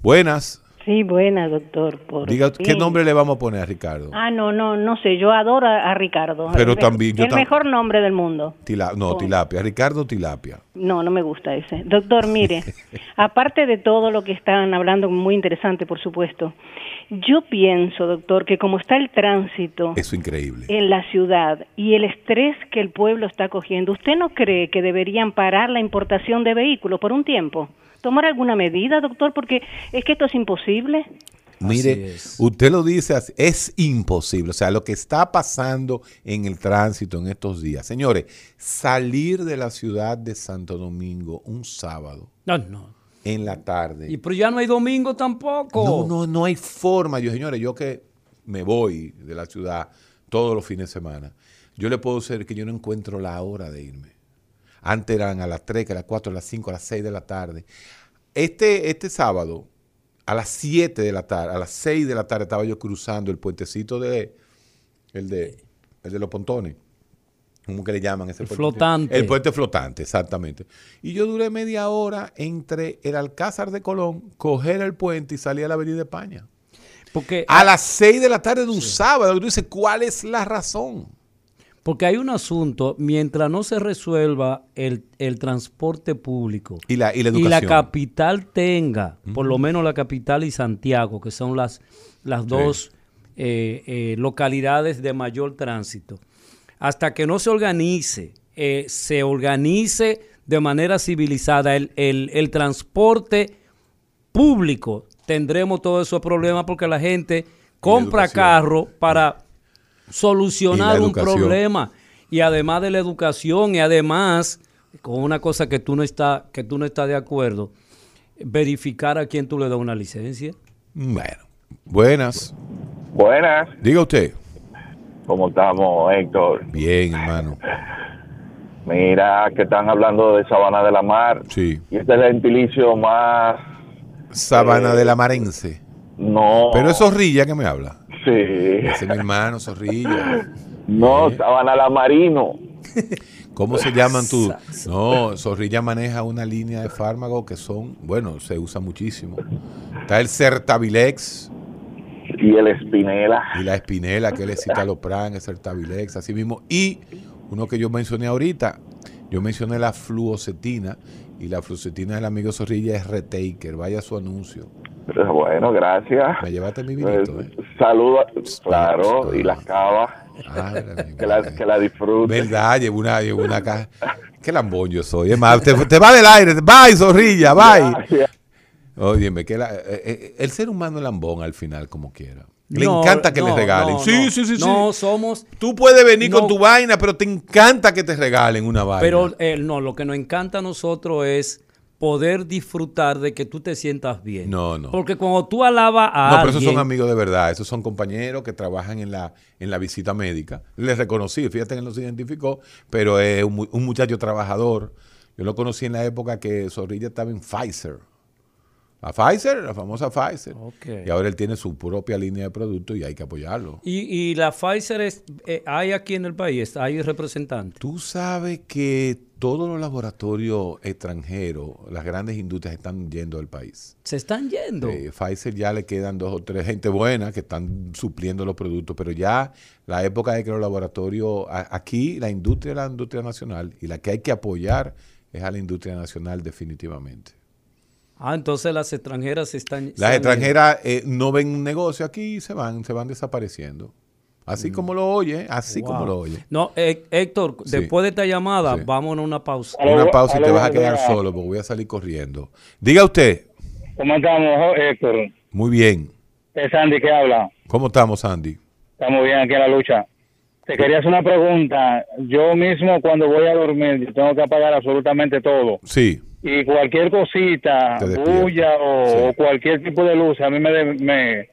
S3: Buenas,
S21: Sí, buena, doctor. Por
S3: diga, ¿qué nombre le vamos a poner a Ricardo?
S21: Ah, no, no, no sé. Yo adoro a, a Ricardo.
S3: Pero
S21: el,
S3: también yo
S21: El
S3: tam-
S21: mejor nombre del mundo.
S3: Tila- no,
S21: Oh.
S3: Tilapia, Ricardo Tilapia.
S21: No, no me gusta ese. Doctor, mire, aparte de todo lo que están hablando, muy interesante, por supuesto, yo pienso, doctor, que como está el tránsito
S3: Eso es increíble.
S21: en la ciudad y el estrés que el pueblo está cogiendo, ¿usted no cree que deberían parar la importación de vehículos por un tiempo? ¿Tomar alguna medida, doctor? Porque es que esto es imposible.
S3: Mire, usted lo dice así, es imposible. O sea, lo que está pasando en el tránsito en estos días. Señores, salir de la ciudad de Santo Domingo un sábado
S16: No, no.
S3: en la tarde.
S16: Y pero ya no hay domingo tampoco.
S3: No, no, no hay forma. Yo, señores, yo que me voy de la ciudad todos los fines de semana, yo le puedo decir que yo no encuentro la hora de irme. Antes eran a las 3, que a las 4, a las 5, a las 6 de la tarde. Este, este sábado, a las 7 de la tarde, a las 6 de la tarde estaba yo cruzando el puentecito de el de, el de los pontones. ¿Cómo que le llaman ese
S16: El
S3: puente?
S16: flotante.
S3: El puente flotante, exactamente. Y yo duré media hora entre el Alcázar de Colón, coger el puente y salir a la Avenida de España.
S16: Porque
S3: A las 6 de la tarde de un sábado. Tú dices, ¿cuál es la razón?
S16: Porque hay un asunto, mientras no se resuelva el, el transporte público
S3: Y la, y la educación.
S16: capital tenga, por lo menos la capital y Santiago, que son las, las dos eh, eh, localidades de mayor tránsito, hasta que no se organice, eh, se organice de manera civilizada el, el- el transporte público, tendremos todos esos problemas porque la gente compra carro para solucionar un problema y además de la educación y además con una cosa que tú no estás que tú no estás de acuerdo verificar a quién tú le das una licencia
S3: Bueno, buenas.
S22: Buenas.
S3: Diga usted.
S22: ¿Cómo estamos, Héctor?
S3: Bien, hermano.
S20: Mira, que están hablando de Sabana de la Mar.
S3: Sí.
S20: Y este es el gentilicio más...
S3: Sabana
S20: Eh,
S3: de la Marense.
S20: No.
S3: Pero es Zorrilla que me habla.
S20: Sí.
S3: Ese es mi hermano, Zorrilla.
S20: No, Sabana la Marino.
S3: ¿Cómo se llaman tú? No, Zorrilla maneja una línea de fármacos que son, bueno, se usa muchísimo. Está el Certabilex.
S20: Y el Espinela.
S3: Y la Espinela, que es el citalopram, el Certabilex, así mismo. Y uno que yo mencioné ahorita, yo mencioné la fluocetina. Y la fluocetina del amigo Zorrilla es Retaker. Vaya su anuncio.
S20: Bueno, gracias.
S3: Me llevaste mi vinito,
S20: Eh, Saludos, claro, y las cavas. que, la, que la.
S3: ¿Verdad? Llevo una, llevo una caja. Qué lambón yo soy. Es más, te, te va del aire. Bye, zorrilla, bye.
S20: Gracias.
S3: Óyeme, que la- eh, eh, el ser humano es lambón al final, como quiera. Le
S16: No,
S3: encanta que le
S16: no,
S3: regalen.
S16: no,
S3: sí, sí, sí, sí.
S16: No, somos.
S3: Tú puedes venir
S16: No.
S3: con tu vaina, pero te encanta que te regalen una vaina.
S16: Pero eh, no, lo que nos encanta a nosotros es poder disfrutar de que tú te sientas bien.
S3: No, no.
S16: Porque cuando tú alabas a
S3: No, pero esos
S16: alguien,
S3: son amigos de verdad. Esos son compañeros que trabajan en la, en la visita médica. Les reconocí, fíjate que él no se identificó, pero es un, un muchacho trabajador. Yo lo conocí en la época que Zorrilla estaba en Pfizer. La Pfizer, la famosa Pfizer. Y ahora él tiene su propia línea de productos y hay que apoyarlo.
S16: Y, y la Pfizer es, eh, hay aquí en el país, hay representantes.
S3: Tú sabes que todos los laboratorios extranjeros, las grandes industrias están yendo del país.
S16: Se están yendo.
S3: Eh, Pfizer ya le quedan dos o tres gente buena que están supliendo los productos, pero ya la época de que los laboratorios, a- aquí la industria es la industria nacional y la que hay que apoyar es a la industria nacional definitivamente.
S16: Ah, entonces las extranjeras se están.
S3: Las extranjeras eh, no ven un negocio aquí y se van, se van desapareciendo. Así
S16: Mm.
S3: como lo oye, así
S16: Wow.
S3: como lo oye.
S16: No, eh, Héctor,
S3: Sí.
S16: después de esta llamada,
S3: Sí.
S16: vámonos a una pausa.
S3: Una pausa y te vas a quedar solo porque voy a salir corriendo. Diga usted.
S11: ¿Cómo estamos, Héctor?
S3: Muy bien.
S11: Es Sandy que habla.
S3: ¿Cómo estamos, Andy?
S11: Estamos bien aquí en la lucha. Te quería hacer una pregunta. Yo mismo cuando voy a dormir, yo tengo que apagar absolutamente todo.
S3: Sí.
S11: Y cualquier cosita, bulla o, o cualquier tipo de luz, a mí me, me,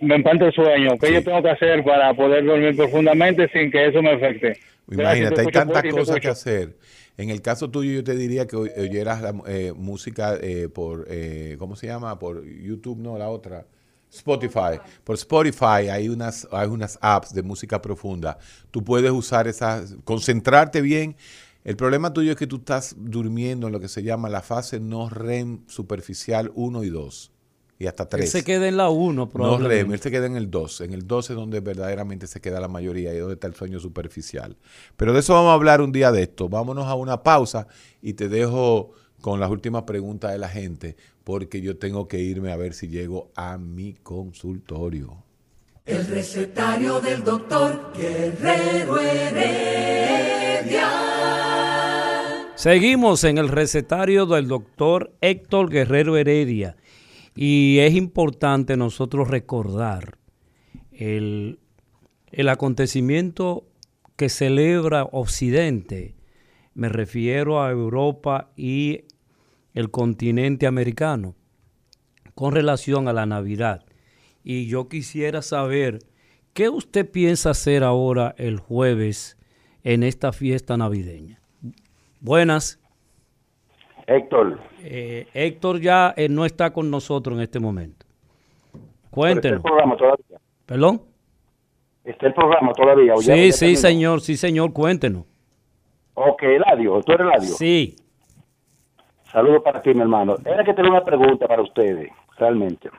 S11: me empanta el sueño. ¿Qué yo tengo que hacer para poder dormir profundamente sin que eso me afecte?
S3: Imagínate,
S11: te
S3: hay tantas cosas que hacer. En el caso tuyo, yo te diría que oy- oyeras la eh, música eh, por, eh, ¿cómo se llama? Por YouTube, no, la otra. Spotify. Por Spotify hay unas, hay unas apps de música profunda. Tú puedes usar esas, concentrarte bien. El problema tuyo es que tú estás durmiendo en lo que se llama la fase no REM superficial 1 y 2. Y hasta
S16: Él
S3: 3.
S16: se queda en la 1,
S3: No
S16: probablemente.
S3: REM, él se queda en el 2. En el 2 es donde verdaderamente se queda la mayoría y donde está el sueño superficial. Pero de eso vamos a hablar un día de esto. Vámonos a una pausa y te dejo con las últimas preguntas de la gente porque yo tengo que irme a ver si llego a mi consultorio.
S2: El recetario del doctor Guerrero Heredia.
S16: Seguimos en el recetario del doctor Héctor Guerrero Heredia y es importante nosotros recordar el, el acontecimiento que celebra Occidente, me refiero a Europa y el continente americano, con relación a la Navidad. Y yo quisiera saber, ¿qué usted piensa hacer ahora el jueves en esta fiesta navideña? Buenas.
S14: Héctor.
S16: Eh, Héctor ya eh, no está con nosotros en este momento.
S14: Pero está el
S16: Cuéntenos.
S14: programa todavía.
S16: ¿Perdón?
S14: Está el programa todavía. ¿o ya-
S16: Sí,
S14: ya
S16: sí, señor, sí, señor, cuéntenos.
S14: Ok, Eladio, tú eres Eladio.
S16: Sí.
S14: Saludos para ti, mi hermano. Era que tengo una pregunta para ustedes, realmente.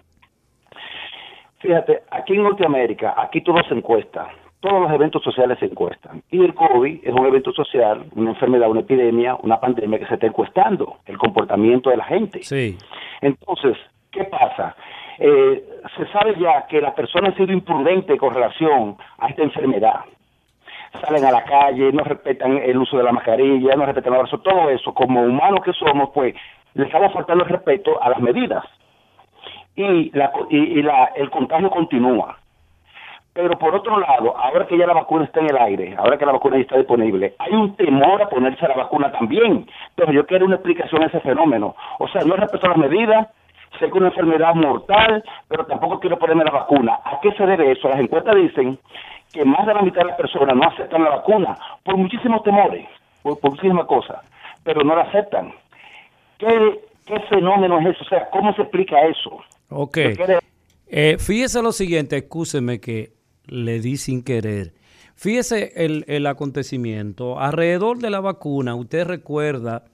S14: Fíjate, aquí en Norteamérica, aquí todo se encuesta. Todos los eventos sociales se encuestan. Y el COVID es un evento social, una enfermedad, una epidemia, una pandemia que se está encuestando, el comportamiento de la gente.
S16: Sí.
S14: Entonces, ¿qué pasa? Eh, se sabe ya que las personas han sido imprudentes con relación a esta enfermedad. Salen a la calle, no respetan el uso de la mascarilla, no respetan el abrazo, todo eso, como humanos que somos, pues le estamos faltando el respeto a las medidas. Y, la, y, y la, el contagio continúa. Pero por otro lado, ahora que ya la vacuna está en el aire, ahora que la vacuna ya está disponible, hay un temor a ponerse la vacuna también. Entonces yo quiero una explicación a ese fenómeno. O sea, no respeto las medidas, sé que es una enfermedad mortal, pero tampoco quiero ponerme la vacuna. ¿A qué se debe eso? Las encuestas dicen que más de la mitad de las personas no aceptan la vacuna por muchísimos temores. por, por muchísimas cosas, pero no la aceptan. ¿Qué, ¿Qué fenómeno es eso? O sea, ¿cómo se explica eso?
S16: Ok.
S14: ¿De qué de-
S16: Eh, fíjese lo siguiente, excúseme que le di sin querer. Fíjese el, el acontecimiento. Alrededor de la vacuna, usted recuerda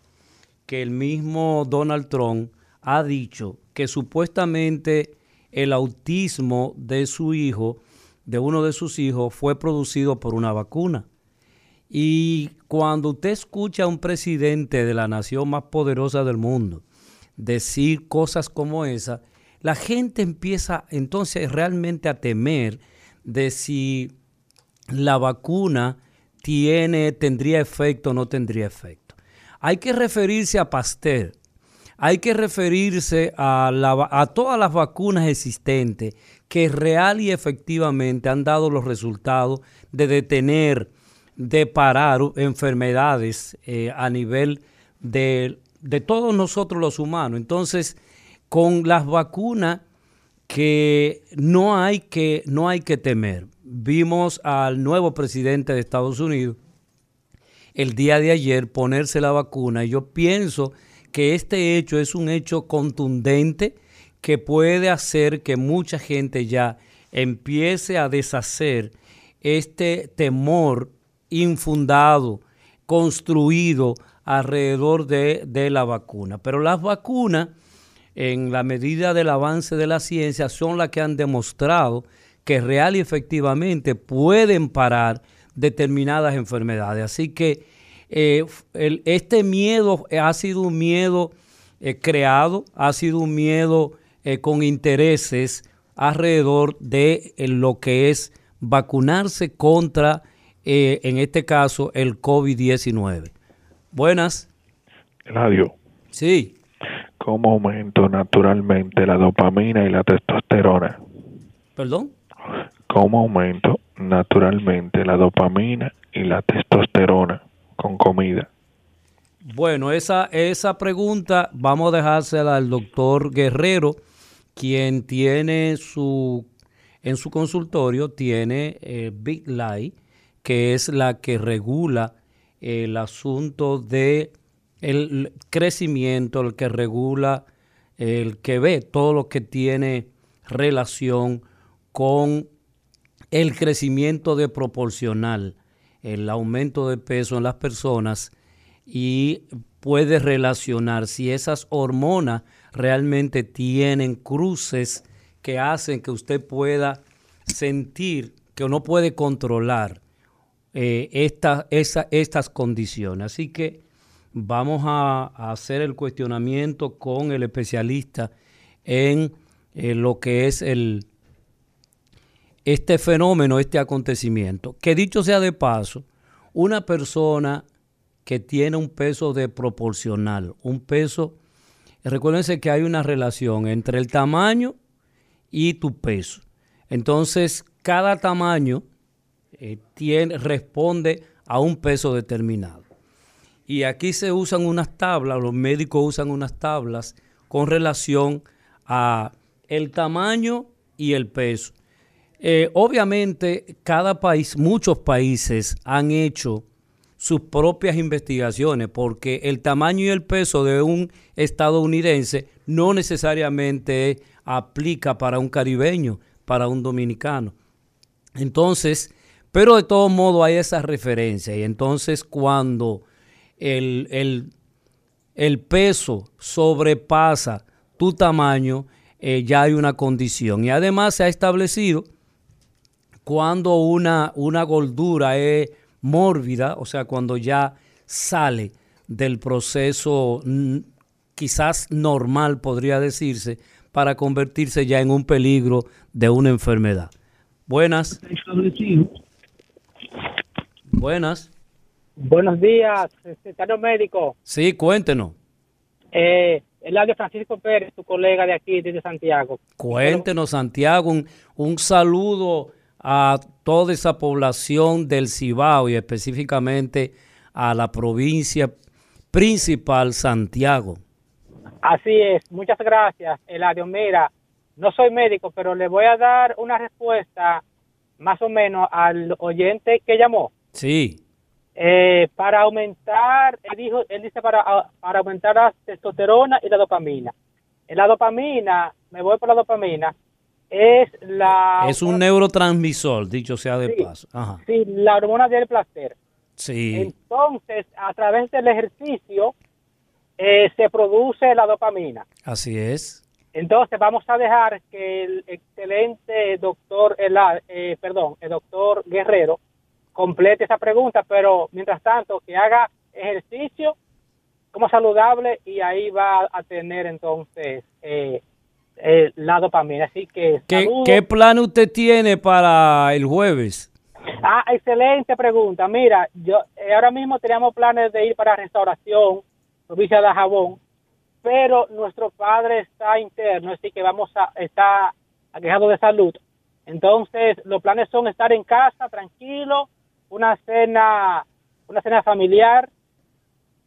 S16: que el mismo Donald Trump ha dicho que supuestamente el autismo de su hijo, de uno de sus hijos, fue producido por una vacuna. Y cuando usted escucha a un presidente de la nación más poderosa del mundo decir cosas como esa, la gente empieza entonces realmente a temer de si la vacuna tiene, tendría efecto o no tendría efecto. Hay que referirse a Pasteur, hay que referirse a, todas las vacunas existentes que real y efectivamente han dado los resultados de detener, de parar enfermedades eh, a nivel de, de todos nosotros los humanos. Entonces, con las vacunas que no hay que, no hay que temer. Vimos al nuevo presidente de Estados Unidos el día de ayer ponerse la vacuna y yo pienso que este hecho es un hecho contundente que puede hacer que mucha gente ya empiece a deshacer este temor infundado, construido alrededor de, de la vacuna. Pero las vacunas, en la medida del avance de la ciencia, son las que han demostrado que real y efectivamente pueden parar determinadas enfermedades. Así que eh, el- este miedo ha sido un miedo eh, creado, ha sido un miedo eh, con intereses alrededor de lo que es vacunarse contra, en este caso, el COVID-19. Buenas.
S23: Radio.
S16: Sí.
S23: ¿Cómo aumento naturalmente la dopamina y la testosterona?
S16: ¿Perdón?
S23: ¿Cómo aumento naturalmente la dopamina y la testosterona con comida?
S16: Bueno, esa, esa pregunta vamos a dejársela al doctor Guerrero, quien tiene su, en su consultorio, tiene eh, Big Light, que es la que regula el asunto de el crecimiento, el que regula, el que ve todo lo que tiene relación con el crecimiento de proporcional, el aumento de peso en las personas y puede relacionar si esas hormonas realmente tienen cruces que hacen que usted pueda sentir que no puede controlar eh, estas condiciones. Así que vamos a, hacer el cuestionamiento con el especialista en eh, lo que es el, este fenómeno, este acontecimiento. Que dicho sea de paso, una persona que tiene un peso de proporcional, un peso, recuérdense que hay una relación entre el tamaño y tu peso. Entonces, cada tamaño eh, tiene, responde a un peso determinado. Y aquí se usan unas tablas, los médicos usan unas tablas con relación a el tamaño y el peso. Eh, obviamente, cada país, muchos países han hecho sus propias investigaciones porque el tamaño y el peso de un estadounidense no necesariamente aplica para un caribeño, para un dominicano. Entonces, pero de todo modo hay esa referencia y entonces cuando el, el- el peso sobrepasa tu tamaño, eh, ya hay una condición. Y además se ha establecido cuando una, una gordura es mórbida, o sea, cuando ya sale del proceso mm, quizás normal, podría decirse, para convertirse ya en un peligro de una enfermedad. Buenas. Buenas.
S22: Buenos días, secretario médico.
S16: Sí, cuéntenos.
S22: Eh, el de Francisco Pérez, tu colega de aquí, desde Santiago.
S16: Cuéntenos, Santiago, un, un saludo a toda esa población del Cibao y específicamente a la provincia principal, Santiago.
S22: Así es, muchas gracias, Eladio. Mira, no soy médico, pero le voy a dar una respuesta más o menos al oyente que llamó.
S16: Sí,
S22: Eh, para aumentar, él, dijo, él dice para, para aumentar la testosterona y la dopamina. En la dopamina, me voy por la dopamina, es la,
S16: Es un neurotransmisor, dicho sea de
S22: Sí.
S16: paso. Ajá.
S22: sí, la hormona del placer.
S16: Sí.
S22: Entonces, a través del ejercicio, eh, se produce la dopamina.
S16: Así es.
S22: Entonces vamos a dejar que el excelente doctor, Ela- eh, perdón, el doctor Guerrero complete esa pregunta, pero mientras tanto que haga ejercicio como saludable y ahí va a tener entonces eh, eh, la dopamina. Así que
S16: ¿Qué,
S22: saludos.
S16: qué plan usted tiene para el jueves?
S22: Ah, excelente pregunta. Mira, yo eh, ahora mismo teníamos planes de ir para restauración, provincia de Jabón, pero nuestro padre está interno, así que vamos a está aquejado de salud. Entonces, los planes son estar en casa, tranquilo, una cena, una cena familiar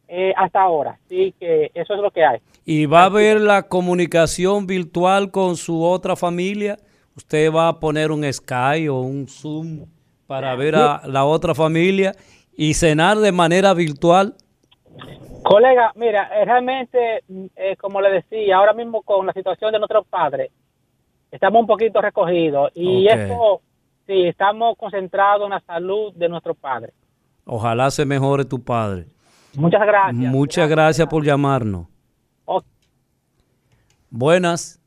S22: eh, hasta ahora. Así que eso es lo que hay.
S16: ¿Y va a haber la comunicación virtual con su otra familia? ¿Usted va a poner un Skype o un Zoom para ver a la otra familia y cenar de manera virtual?
S22: Colega, mira, eh, realmente, eh, como le decía, ahora mismo con la situación de nuestros padres, estamos un poquito recogidos y
S16: Ok.
S22: eso, sí, estamos concentrados en la salud de nuestros padres.
S16: Ojalá se mejore tu padre.
S22: Muchas gracias.
S16: Muchas gracias por llamarnos. Buenas.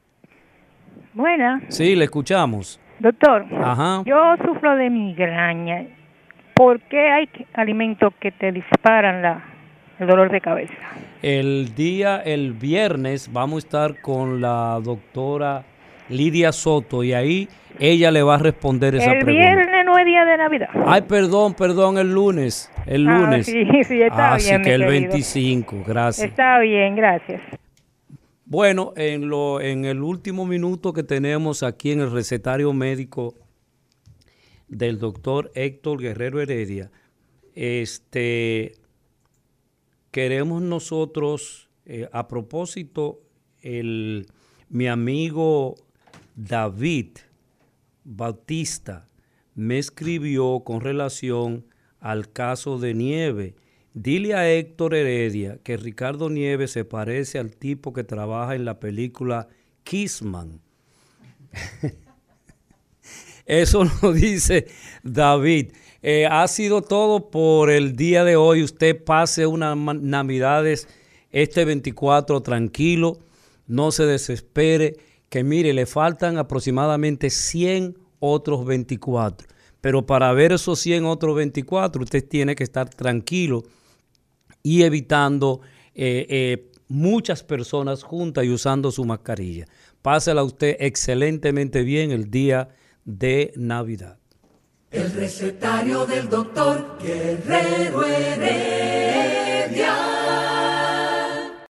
S17: Buena.
S16: Sí, le escuchamos.
S17: Doctor,
S16: Ajá.
S17: yo sufro de migraña. ¿Por qué hay alimentos que te disparan la, el dolor de cabeza?
S16: El día, el viernes, vamos a estar con la doctora Lidia Soto y ahí ella le va a responder esa
S17: el
S16: pregunta.
S17: viernes no es día de Navidad.
S16: Ay, perdón, perdón, el lunes. El
S17: Ah,
S16: lunes.
S17: sí, sí, está
S16: Así
S17: bien, mi
S16: que el
S17: querido.
S16: 25, gracias.
S17: Está bien, gracias.
S16: Bueno, en, lo, en el último minuto que tenemos aquí en el recetario médico del doctor Héctor Guerrero Heredia, este, queremos nosotros, eh, a propósito, el, mi amigo David Bautista me escribió con relación al caso de Nieve. Dile a Héctor Heredia que Ricardo Nieves se parece al tipo que trabaja en la película Kissman. Eso lo dice David. Eh, ha sido todo por el día de hoy. Usted pase unas navidades este 24 tranquilo. No se desespere. Que mire, le faltan aproximadamente 100 otros 24. Pero para ver esos 100 otros 24, usted tiene que estar tranquilo y evitando eh, eh, muchas personas juntas y usando su mascarilla. Pásela usted excelentemente bien el día de Navidad.
S2: El recetario del doctor Guerrero Heredia.